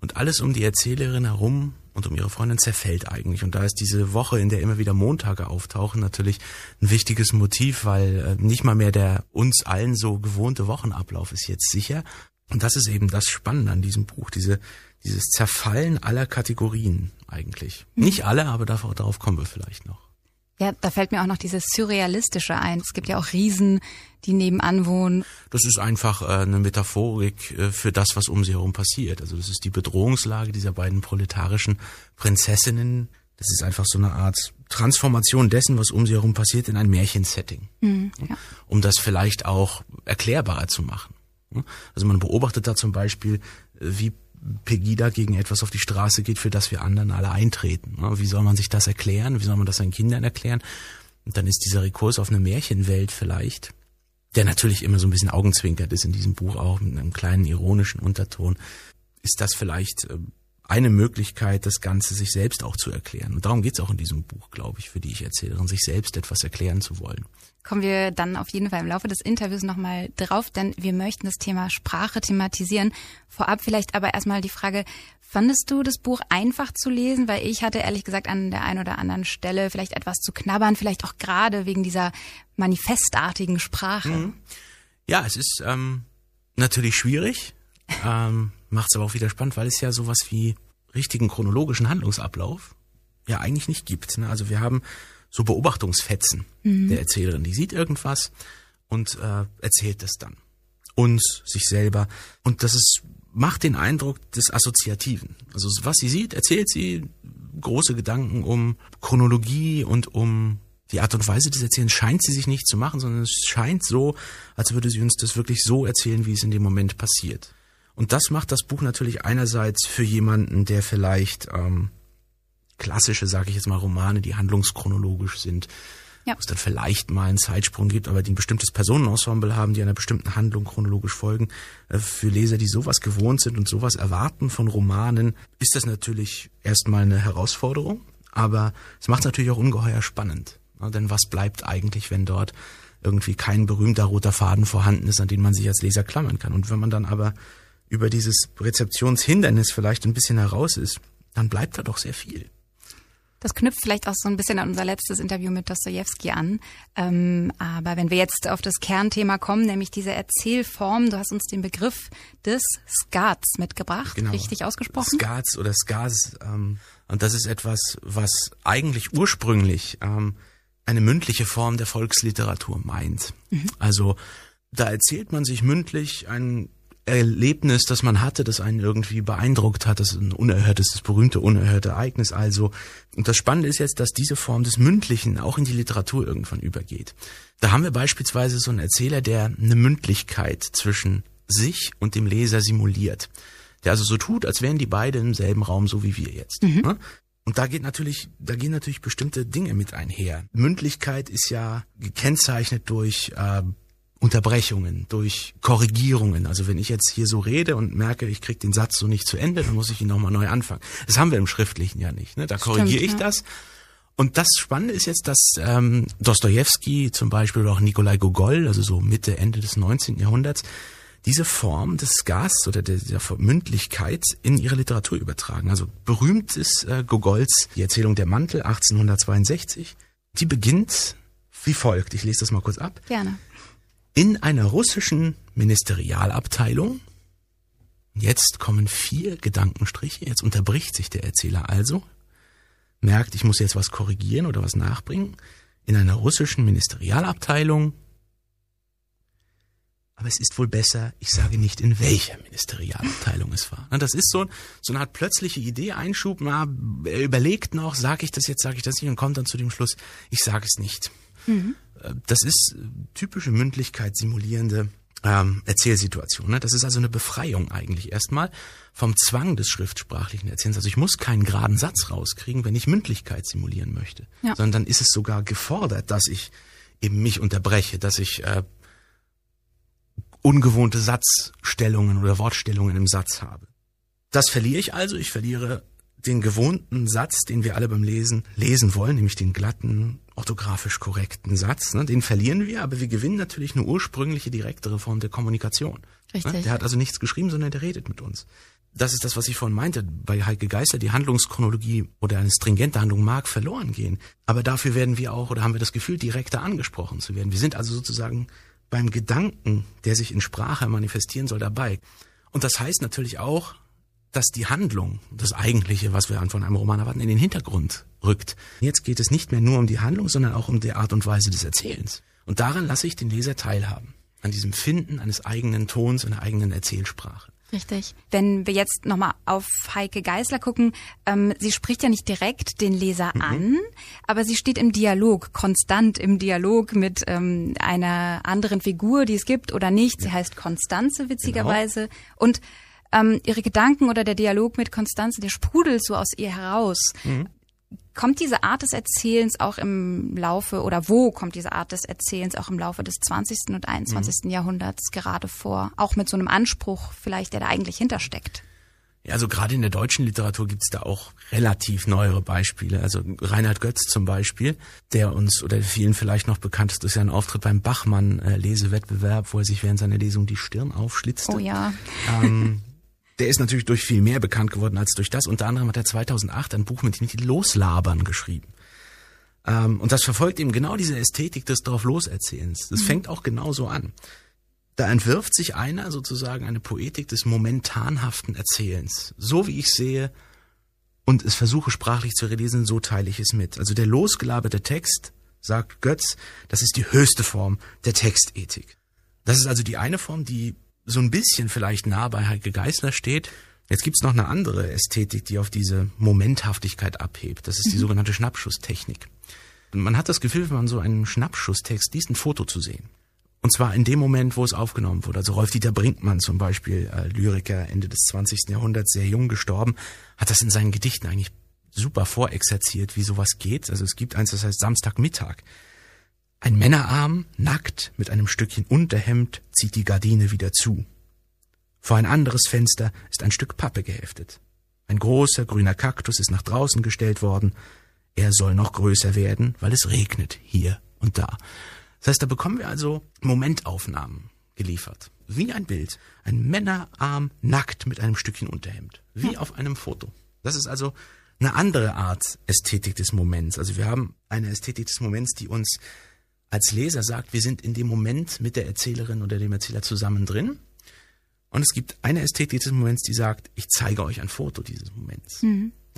Und alles um die Erzählerin herum und um ihre Freundin zerfällt eigentlich. Und da ist diese Woche, in der immer wieder Montage auftauchen, natürlich ein wichtiges Motiv, weil äh, nicht mal mehr der uns allen so gewohnte Wochenablauf ist jetzt sicher, und das ist eben das Spannende an diesem Buch, diese, dieses Zerfallen aller Kategorien eigentlich. Mhm. Nicht alle, aber darauf, darauf kommen wir vielleicht noch. Ja, da fällt mir auch noch dieses Surrealistische ein. Es gibt ja auch Riesen, die nebenan wohnen. Das ist einfach äh, eine Metaphorik äh, für das, was um sie herum passiert. Also das ist die Bedrohungslage dieser beiden proletarischen Prinzessinnen. Das ist einfach so eine Art Transformation dessen, was um sie herum passiert, in ein Märchensetting. Mhm, ja. Um das vielleicht auch erklärbarer zu machen. Also man beobachtet da zum Beispiel, äh, wie Pegida gegen etwas auf die Straße geht, für das wir anderen alle eintreten. Wie soll man sich das erklären? Wie soll man das seinen Kindern erklären? Und dann ist dieser Rekurs auf eine Märchenwelt vielleicht, der natürlich immer so ein bisschen augenzwinkert ist in diesem Buch auch mit einem kleinen ironischen Unterton, ist das vielleicht äh, eine Möglichkeit, das Ganze sich selbst auch zu erklären. Und darum geht es auch in diesem Buch, glaube ich, für die ich Erzählerin, sich selbst etwas erklären zu wollen. Kommen wir dann auf jeden Fall im Laufe des Interviews nochmal drauf, denn wir möchten das Thema Sprache thematisieren. Vorab vielleicht aber erstmal die Frage, fandest du das Buch einfach zu lesen? Weil ich hatte ehrlich gesagt an der einen oder anderen Stelle vielleicht etwas zu knabbern, vielleicht auch gerade wegen dieser manifestartigen Sprache. Mhm. Ja, es ist ähm, natürlich schwierig. <laughs> ähm, macht es aber auch wieder spannend, weil es ja sowas wie richtigen chronologischen Handlungsablauf ja eigentlich nicht gibt. Ne? Also wir haben so Beobachtungsfetzen mhm. der Erzählerin. Die sieht irgendwas und äh, erzählt es dann. Uns, sich selber. Und das ist, macht den Eindruck des Assoziativen. Also was sie sieht, erzählt sie große Gedanken um Chronologie und um die Art und Weise des Erzählens scheint sie sich nicht zu machen, sondern es scheint so, als würde sie uns das wirklich so erzählen, wie es in dem Moment passiert. Und das macht das Buch natürlich einerseits für jemanden, der vielleicht ähm, klassische, sage ich jetzt mal, Romane, die handlungschronologisch sind, ja. wo es dann vielleicht mal einen Zeitsprung gibt, aber die ein bestimmtes Personenensemble haben, die einer bestimmten Handlung chronologisch folgen. Äh, für Leser, die sowas gewohnt sind und sowas erwarten von Romanen, ist das natürlich erstmal eine Herausforderung, aber es macht es natürlich auch ungeheuer spannend. Denn was bleibt eigentlich, wenn dort irgendwie kein berühmter roter Faden vorhanden ist, an den man sich als Leser klammern kann? Und wenn man dann aber über dieses Rezeptionshindernis vielleicht ein bisschen heraus ist, dann bleibt da doch sehr viel. Das knüpft vielleicht auch so ein bisschen an unser letztes Interview mit Dostoevsky an. Ähm, aber wenn wir jetzt auf das Kernthema kommen, nämlich diese Erzählform, du hast uns den Begriff des Skats mitgebracht, genau. richtig ausgesprochen? Skats oder Skaz. Ähm, und das ist etwas, was eigentlich ursprünglich ähm, eine mündliche Form der Volksliteratur meint. Mhm. Also da erzählt man sich mündlich ein Erlebnis, das man hatte, das einen irgendwie beeindruckt hat, das ist ein unerhörtes, das berühmte unerhörte Ereignis also. Und das Spannende ist jetzt, dass diese Form des Mündlichen auch in die Literatur irgendwann übergeht. Da haben wir beispielsweise so einen Erzähler, der eine Mündlichkeit zwischen sich und dem Leser simuliert. Der also so tut, als wären die beide im selben Raum, so wie wir jetzt. Ne? Und da geht natürlich, da gehen natürlich bestimmte Dinge mit einher. Mündlichkeit ist ja gekennzeichnet durch äh, Unterbrechungen, durch Korrigierungen. Also wenn ich jetzt hier so rede und merke, ich kriege den Satz so nicht zu Ende, dann muss ich ihn nochmal neu anfangen. Das haben wir im Schriftlichen ja nicht. Ne? Da korrigiere ich ja. das. Und das Spannende ist jetzt, dass ähm, Dostoevsky zum Beispiel oder auch Nikolai Gogol, also so Mitte, Ende des 19. Jahrhunderts, diese Form des Gasts oder der, der Mündlichkeit in ihre Literatur übertragen. Also berühmt ist äh, Gogols Die Erzählung der Mantel 1862. Die beginnt wie folgt. Ich lese das mal kurz ab. Gerne. In einer russischen Ministerialabteilung, jetzt kommen vier Gedankenstriche, jetzt unterbricht sich der Erzähler also, merkt, ich muss jetzt was korrigieren oder was nachbringen, in einer russischen Ministerialabteilung, aber es ist wohl besser, ich sage nicht, in welcher Ministerialabteilung es war. Das ist so, so eine Art plötzliche Idee, Einschub, na, er überlegt noch, sage ich das jetzt, sage ich das nicht und kommt dann zu dem Schluss, ich sage es nicht. Äh, Das ist äh, typische Mündlichkeit simulierende ähm, Erzählsituation. Ne? Das ist also eine Befreiung eigentlich erstmal vom Zwang des schriftsprachlichen Erzählens. Also ich muss keinen geraden Satz rauskriegen, wenn ich Mündlichkeit simulieren möchte, Ja. sondern dann ist es sogar gefordert, dass ich eben mich unterbreche, dass ich äh, ungewohnte Satzstellungen oder Wortstellungen im Satz habe. Das verliere ich also. Ich verliere den gewohnten Satz, den wir alle beim Lesen lesen wollen, nämlich den glatten, orthografisch korrekten Satz. Ne? Den verlieren wir, aber wir gewinnen natürlich eine ursprüngliche, direktere Form der Kommunikation. Richtig. Ne? Der hat also nichts geschrieben, sondern der redet mit uns. Das ist das, was ich vorhin meinte. Bei Heike Geister, die Handlungschronologie oder eine stringente Handlung mag verloren gehen. Aber dafür werden wir auch, oder haben wir das Gefühl, direkter angesprochen zu werden. Wir sind also sozusagen beim Gedanken, der sich in Sprache manifestieren soll, dabei. Und das heißt natürlich auch, dass die Handlung, das Eigentliche, was wir von einem Roman erwarten, in den Hintergrund rückt. Jetzt geht es nicht mehr nur um die Handlung, sondern auch um die Art und Weise des Erzählens. Und daran lasse ich den Leser teilhaben. An diesem Finden eines eigenen Tons, einer eigenen Erzählsprache. Richtig. Wenn wir jetzt nochmal auf Heike Geisler gucken, ähm, sie spricht ja nicht direkt den Leser an, aber sie steht im Dialog, konstant im Dialog mit ähm, einer anderen Figur, die es gibt oder nicht. Sie heißt Konstanze, witzigerweise. Und ähm, ihre Gedanken oder der Dialog mit Konstanze, der sprudelt so aus ihr heraus. Kommt diese Art des Erzählens auch im Laufe oder wo kommt diese Art des Erzählens auch im Laufe des 20. und 21. Jahrhunderts gerade vor? Auch mit so einem Anspruch vielleicht, der da eigentlich hintersteckt. Ja, also gerade in der deutschen Literatur gibt's da auch relativ neuere Beispiele. Also Reinhard Götz zum Beispiel, der uns oder vielen vielleicht noch bekannt ist durch seinen Auftritt beim Bachmann-Lesewettbewerb, wo er sich während seiner Lesung die Stirn aufschlitzte. Oh ja. Ähm, <laughs> der ist natürlich durch viel mehr bekannt geworden als durch das. Unter anderem hat er 2008 ein Buch mit dem Titel Loslabern geschrieben. Ähm, und das verfolgt eben genau diese Ästhetik des drauf loserzählens. Das fängt auch genauso an. Da entwirft sich einer sozusagen eine Poetik des momentanhaften Erzählens. So wie ich sehe und es versuche sprachlich zu realisieren, so teile ich es mit. Also der losgelaberte Text, sagt Götz, das ist die höchste Form der Textethik. Das ist also die eine Form, die so ein bisschen vielleicht nah bei Heike Geißler steht. Jetzt gibt's noch eine andere Ästhetik, die auf diese Momenthaftigkeit abhebt. Das ist die sogenannte Schnappschusstechnik. Man hat das Gefühl, wenn man so einen Schnappschusstext liest, ein Foto zu sehen. Und zwar in dem Moment, wo es aufgenommen wurde. Also Rolf-Dieter Brinkmann zum Beispiel, äh, Lyriker Ende des 20. Jahrhunderts, sehr jung gestorben, hat das in seinen Gedichten eigentlich super vorexerziert, wie sowas geht. Also es gibt eins, das heißt Samstagmittag. Ein Männerarm, nackt, mit einem Stückchen Unterhemd, zieht die Gardine wieder zu. Vor ein anderes Fenster ist ein Stück Pappe geheftet. Ein großer grüner Kaktus ist nach draußen gestellt worden. Er soll noch größer werden, weil es regnet hier und da. Das heißt, da bekommen wir also Momentaufnahmen geliefert. Wie ein Bild. Ein Männerarm nackt mit einem Stückchen Unterhemd. Wie auf einem Foto. Das ist also eine andere Art Ästhetik des Moments. Also wir haben eine Ästhetik des Moments, die uns als Leser sagt, wir sind in dem Moment mit der Erzählerin oder dem Erzähler zusammen drin. Und es gibt eine Ästhetik des Moments, die sagt, ich zeige euch ein Foto dieses Moments.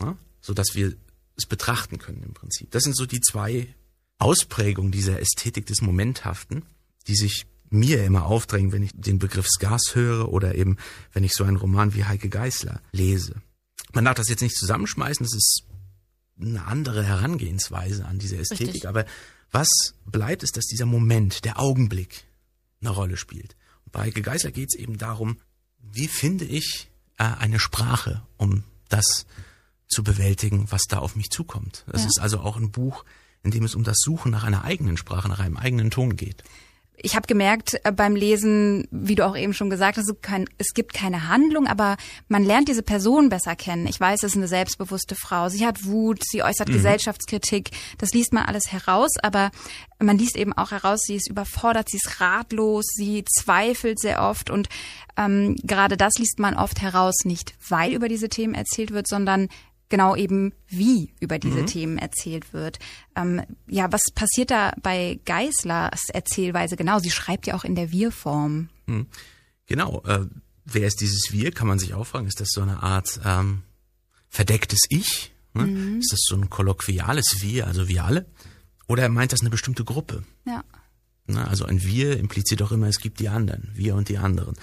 Ja, so dass wir es betrachten können im Prinzip. Das sind so die zwei Ausprägungen dieser Ästhetik des Momenthaften, die sich mir immer aufdrängen, wenn ich den Begriff Skars höre oder eben, wenn ich so einen Roman wie Heike Geißler lese. Man darf das jetzt nicht zusammenschmeißen, das ist eine andere Herangehensweise an diese Ästhetik, Richtig. aber was bleibt, ist, dass dieser Moment, der Augenblick eine Rolle spielt. bei Heike Geisler geht es eben darum, wie finde ich äh, eine Sprache, um das zu bewältigen, was da auf mich zukommt. Es Ja. ist also auch ein Buch, in dem es um das Suchen nach einer eigenen Sprache, nach einem eigenen Ton geht. Ich habe gemerkt äh, beim Lesen, wie du auch eben schon gesagt hast, es gibt keine Handlung, aber man lernt diese Person besser kennen. Ich weiß, es ist eine selbstbewusste Frau. Sie hat Wut, sie äußert Gesellschaftskritik. Das liest man alles heraus, aber man liest eben auch heraus, sie ist überfordert, sie ist ratlos, sie zweifelt sehr oft und ähm, gerade das liest man oft heraus, nicht weil über diese Themen erzählt wird, sondern genau eben wie über diese Themen erzählt wird. Ähm, ja, was passiert da bei Geislers Erzählweise genau? Sie schreibt ja auch in der Wir-Form. Genau. Äh, wer ist dieses Wir? Kann man sich auch fragen. Ist das so eine Art ähm, verdecktes Ich? Ne? Ist das so ein kolloquiales Wir, also wir alle? Oder meint das eine bestimmte Gruppe? Ja. Ne? Also ein Wir impliziert auch immer, es gibt die anderen, wir und die anderen.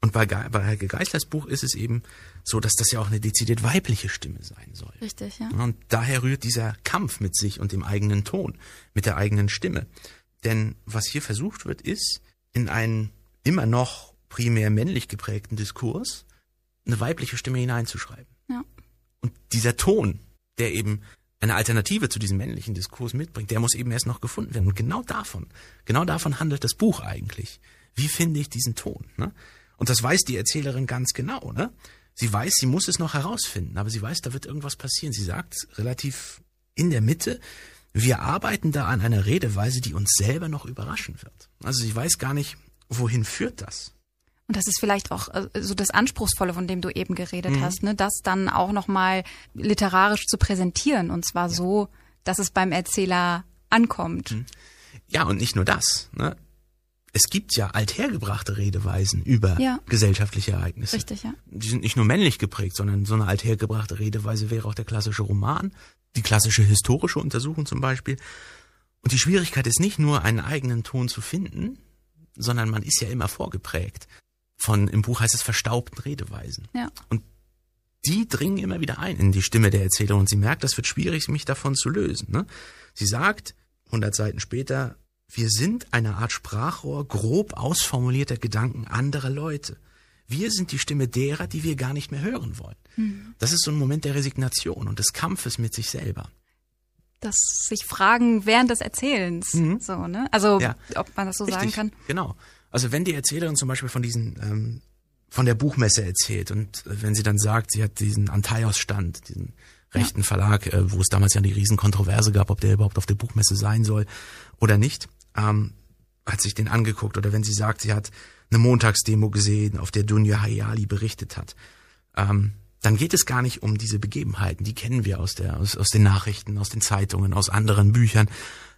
Und bei, Ge bei Heike Geislers Buch ist es eben so, dass das ja auch eine dezidiert weibliche Stimme sein soll. Richtig, ja. Und daher rührt dieser Kampf mit sich und dem eigenen Ton, mit der eigenen Stimme. Denn was hier versucht wird, ist, in einen immer noch primär männlich geprägten Diskurs eine weibliche Stimme hineinzuschreiben. Ja. Und dieser Ton, der eben eine Alternative zu diesem männlichen Diskurs mitbringt, der muss eben erst noch gefunden werden. Und genau davon, genau davon handelt das Buch eigentlich. Wie finde ich diesen Ton? Ne? Und das weiß die Erzählerin ganz genau. Ne? Sie weiß, sie muss es noch herausfinden, aber sie weiß, da wird irgendwas passieren. Sie sagt relativ in der Mitte, wir arbeiten da an einer Redeweise, die uns selber noch überraschen wird. Also sie weiß gar nicht, wohin führt das. Und das ist vielleicht auch äh, so das Anspruchsvolle, von dem du eben geredet Mhm. hast, ne? das dann auch nochmal literarisch zu präsentieren und zwar so, dass es beim Erzähler ankommt. Mhm. Ja, und nicht nur das. Ne? Es gibt ja althergebrachte Redeweisen über Ja. gesellschaftliche Ereignisse. Richtig, ja. Die sind nicht nur männlich geprägt, sondern so eine althergebrachte Redeweise wäre auch der klassische Roman, die klassische historische Untersuchung zum Beispiel. Und die Schwierigkeit ist nicht nur einen eigenen Ton zu finden, sondern man ist ja immer vorgeprägt von, im Buch heißt es verstaubten Redeweisen. Ja. Und die dringen immer wieder ein in die Stimme der Erzählerin und sie merkt, das wird schwierig, mich davon zu lösen. Ne? Sie sagt, 100 Seiten später, wir sind eine Art Sprachrohr grob ausformulierter Gedanken anderer Leute. Wir sind die Stimme derer, die wir gar nicht mehr hören wollen. Das ist so ein Moment der Resignation und des Kampfes mit sich selber. Das sich fragen während des Erzählens. So, ne? Also Mhm. Ja. ob man das so sagen Richtig, kann. Genau. Also wenn die Erzählerin zum Beispiel von diesen ähm, von der Buchmesse erzählt und äh, wenn sie dann sagt, sie hat diesen Antaios-Stand, diesen rechten Verlag, äh, wo es damals ja die Riesenkontroverse gab, ob der überhaupt auf der Buchmesse sein soll oder nicht, ähm, hat sich den angeguckt. Oder wenn sie sagt, sie hat eine Montagsdemo gesehen, auf der Dunja Hayali berichtet hat, ähm, dann geht es gar nicht um diese Begebenheiten, die kennen wir aus, der, aus, aus den Nachrichten, aus den Zeitungen, aus anderen Büchern,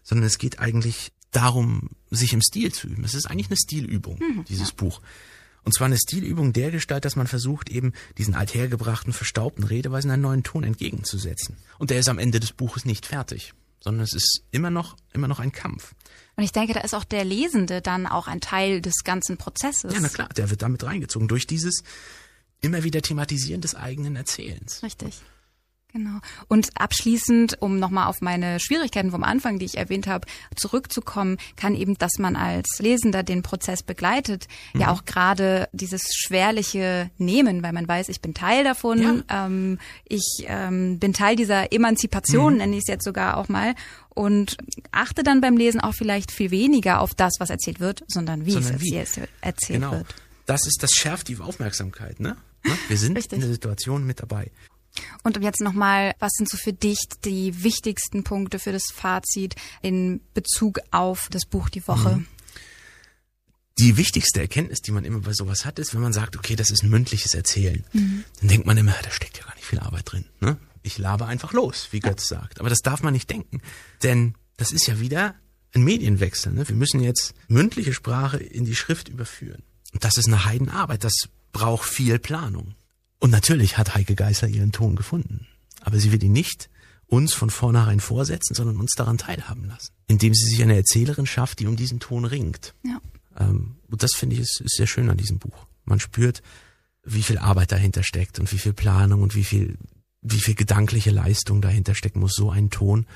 sondern es geht eigentlich darum, sich im Stil zu üben. Es ist eigentlich eine Stilübung, dieses Buch. Und zwar eine Stilübung der Gestalt, dass man versucht, eben diesen althergebrachten, verstaubten Redeweisen einen neuen Ton entgegenzusetzen. Und der ist am Ende des Buches nicht fertig, sondern es ist immer noch, immer noch ein Kampf. Und ich denke, da ist auch der Lesende dann auch ein Teil des ganzen Prozesses. Ja, na klar, der wird damit reingezogen durch dieses immer wieder Thematisieren des eigenen Erzählens. Richtig. Genau. Und abschließend, um nochmal auf meine Schwierigkeiten vom Anfang, die ich erwähnt habe, zurückzukommen, kann eben, dass man als Lesender den Prozess begleitet, ja auch gerade dieses schwerliche Nehmen, weil man weiß, ich bin Teil davon, ähm, ich ähm, bin Teil dieser Emanzipation, nenne ich es jetzt sogar auch mal, und achte dann beim Lesen auch vielleicht viel weniger auf das, was erzählt wird, sondern wie Sondern es wie. erzählt, erzählt Genau. wird. Das ist, das schärft die Aufmerksamkeit, ne? Ne? Wir sind Richtig. in der Situation mit dabei. Und jetzt nochmal, was sind so für dich die wichtigsten Punkte für das Fazit in Bezug auf das Buch die Woche? Mhm. Die wichtigste Erkenntnis, die man immer bei sowas hat, ist, wenn man sagt, okay, das ist ein mündliches Erzählen, dann denkt man immer, da steckt ja gar nicht viel Arbeit drin. Ne? Ich labe einfach los, wie Götz sagt. Aber das darf man nicht denken, denn das ist ja wieder ein Medienwechsel. Ne? Wir müssen jetzt mündliche Sprache in die Schrift überführen. Und das ist eine Heidenarbeit, das braucht viel Planung. Und natürlich hat Heike Geißler ihren Ton gefunden. Aber sie will ihn nicht uns von vornherein vorsetzen, sondern uns daran teilhaben lassen. Indem sie sich eine Erzählerin schafft, die um diesen Ton ringt. Ja. Ähm, und das finde ich ist, ist sehr schön an diesem Buch. Man spürt, wie viel Arbeit dahinter steckt und wie viel Planung und wie viel, wie viel gedankliche Leistung dahinter stecken muss, so einen Ton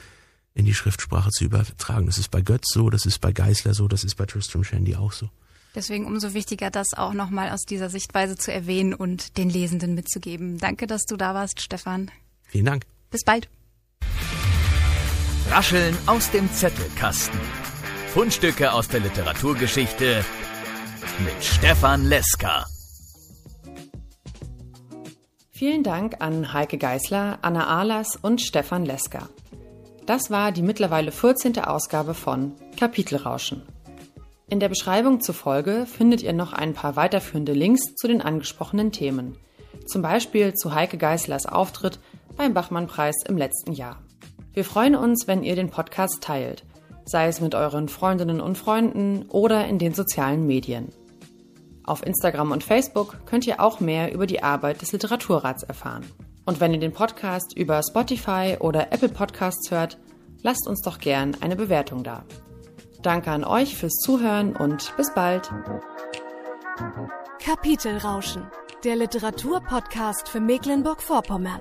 in die Schriftsprache zu übertragen. Das ist bei Götz so, das ist bei Geißler so, das ist bei Tristram Shandy auch so. Deswegen umso wichtiger, das auch nochmal aus dieser Sichtweise zu erwähnen und den Lesenden mitzugeben. Danke, dass du da warst, Stefan. Vielen Dank. Bis bald. Rascheln aus dem Zettelkasten. Fundstücke aus der Literaturgeschichte mit Stefan Leska. Vielen Dank an Heike Geißler, Anna Ahlers und Stefan Leska. Das war die mittlerweile 14. Ausgabe von Kapitelrauschen. In der Beschreibung zur Folge findet ihr noch ein paar weiterführende Links zu den angesprochenen Themen. Zum Beispiel zu Heike Geißlers Auftritt beim Bachmann-Preis im letzten Jahr. Wir freuen uns, wenn ihr den Podcast teilt, sei es mit euren Freundinnen und Freunden oder in den sozialen Medien. Auf Instagram und Facebook könnt ihr auch mehr über die Arbeit des Literaturrats erfahren. Und wenn ihr den Podcast über Spotify oder Apple Podcasts hört, lasst uns doch gern eine Bewertung da. Danke an euch fürs Zuhören und bis bald. Kapitelrauschen, der Literaturpodcast für Mecklenburg-Vorpommern.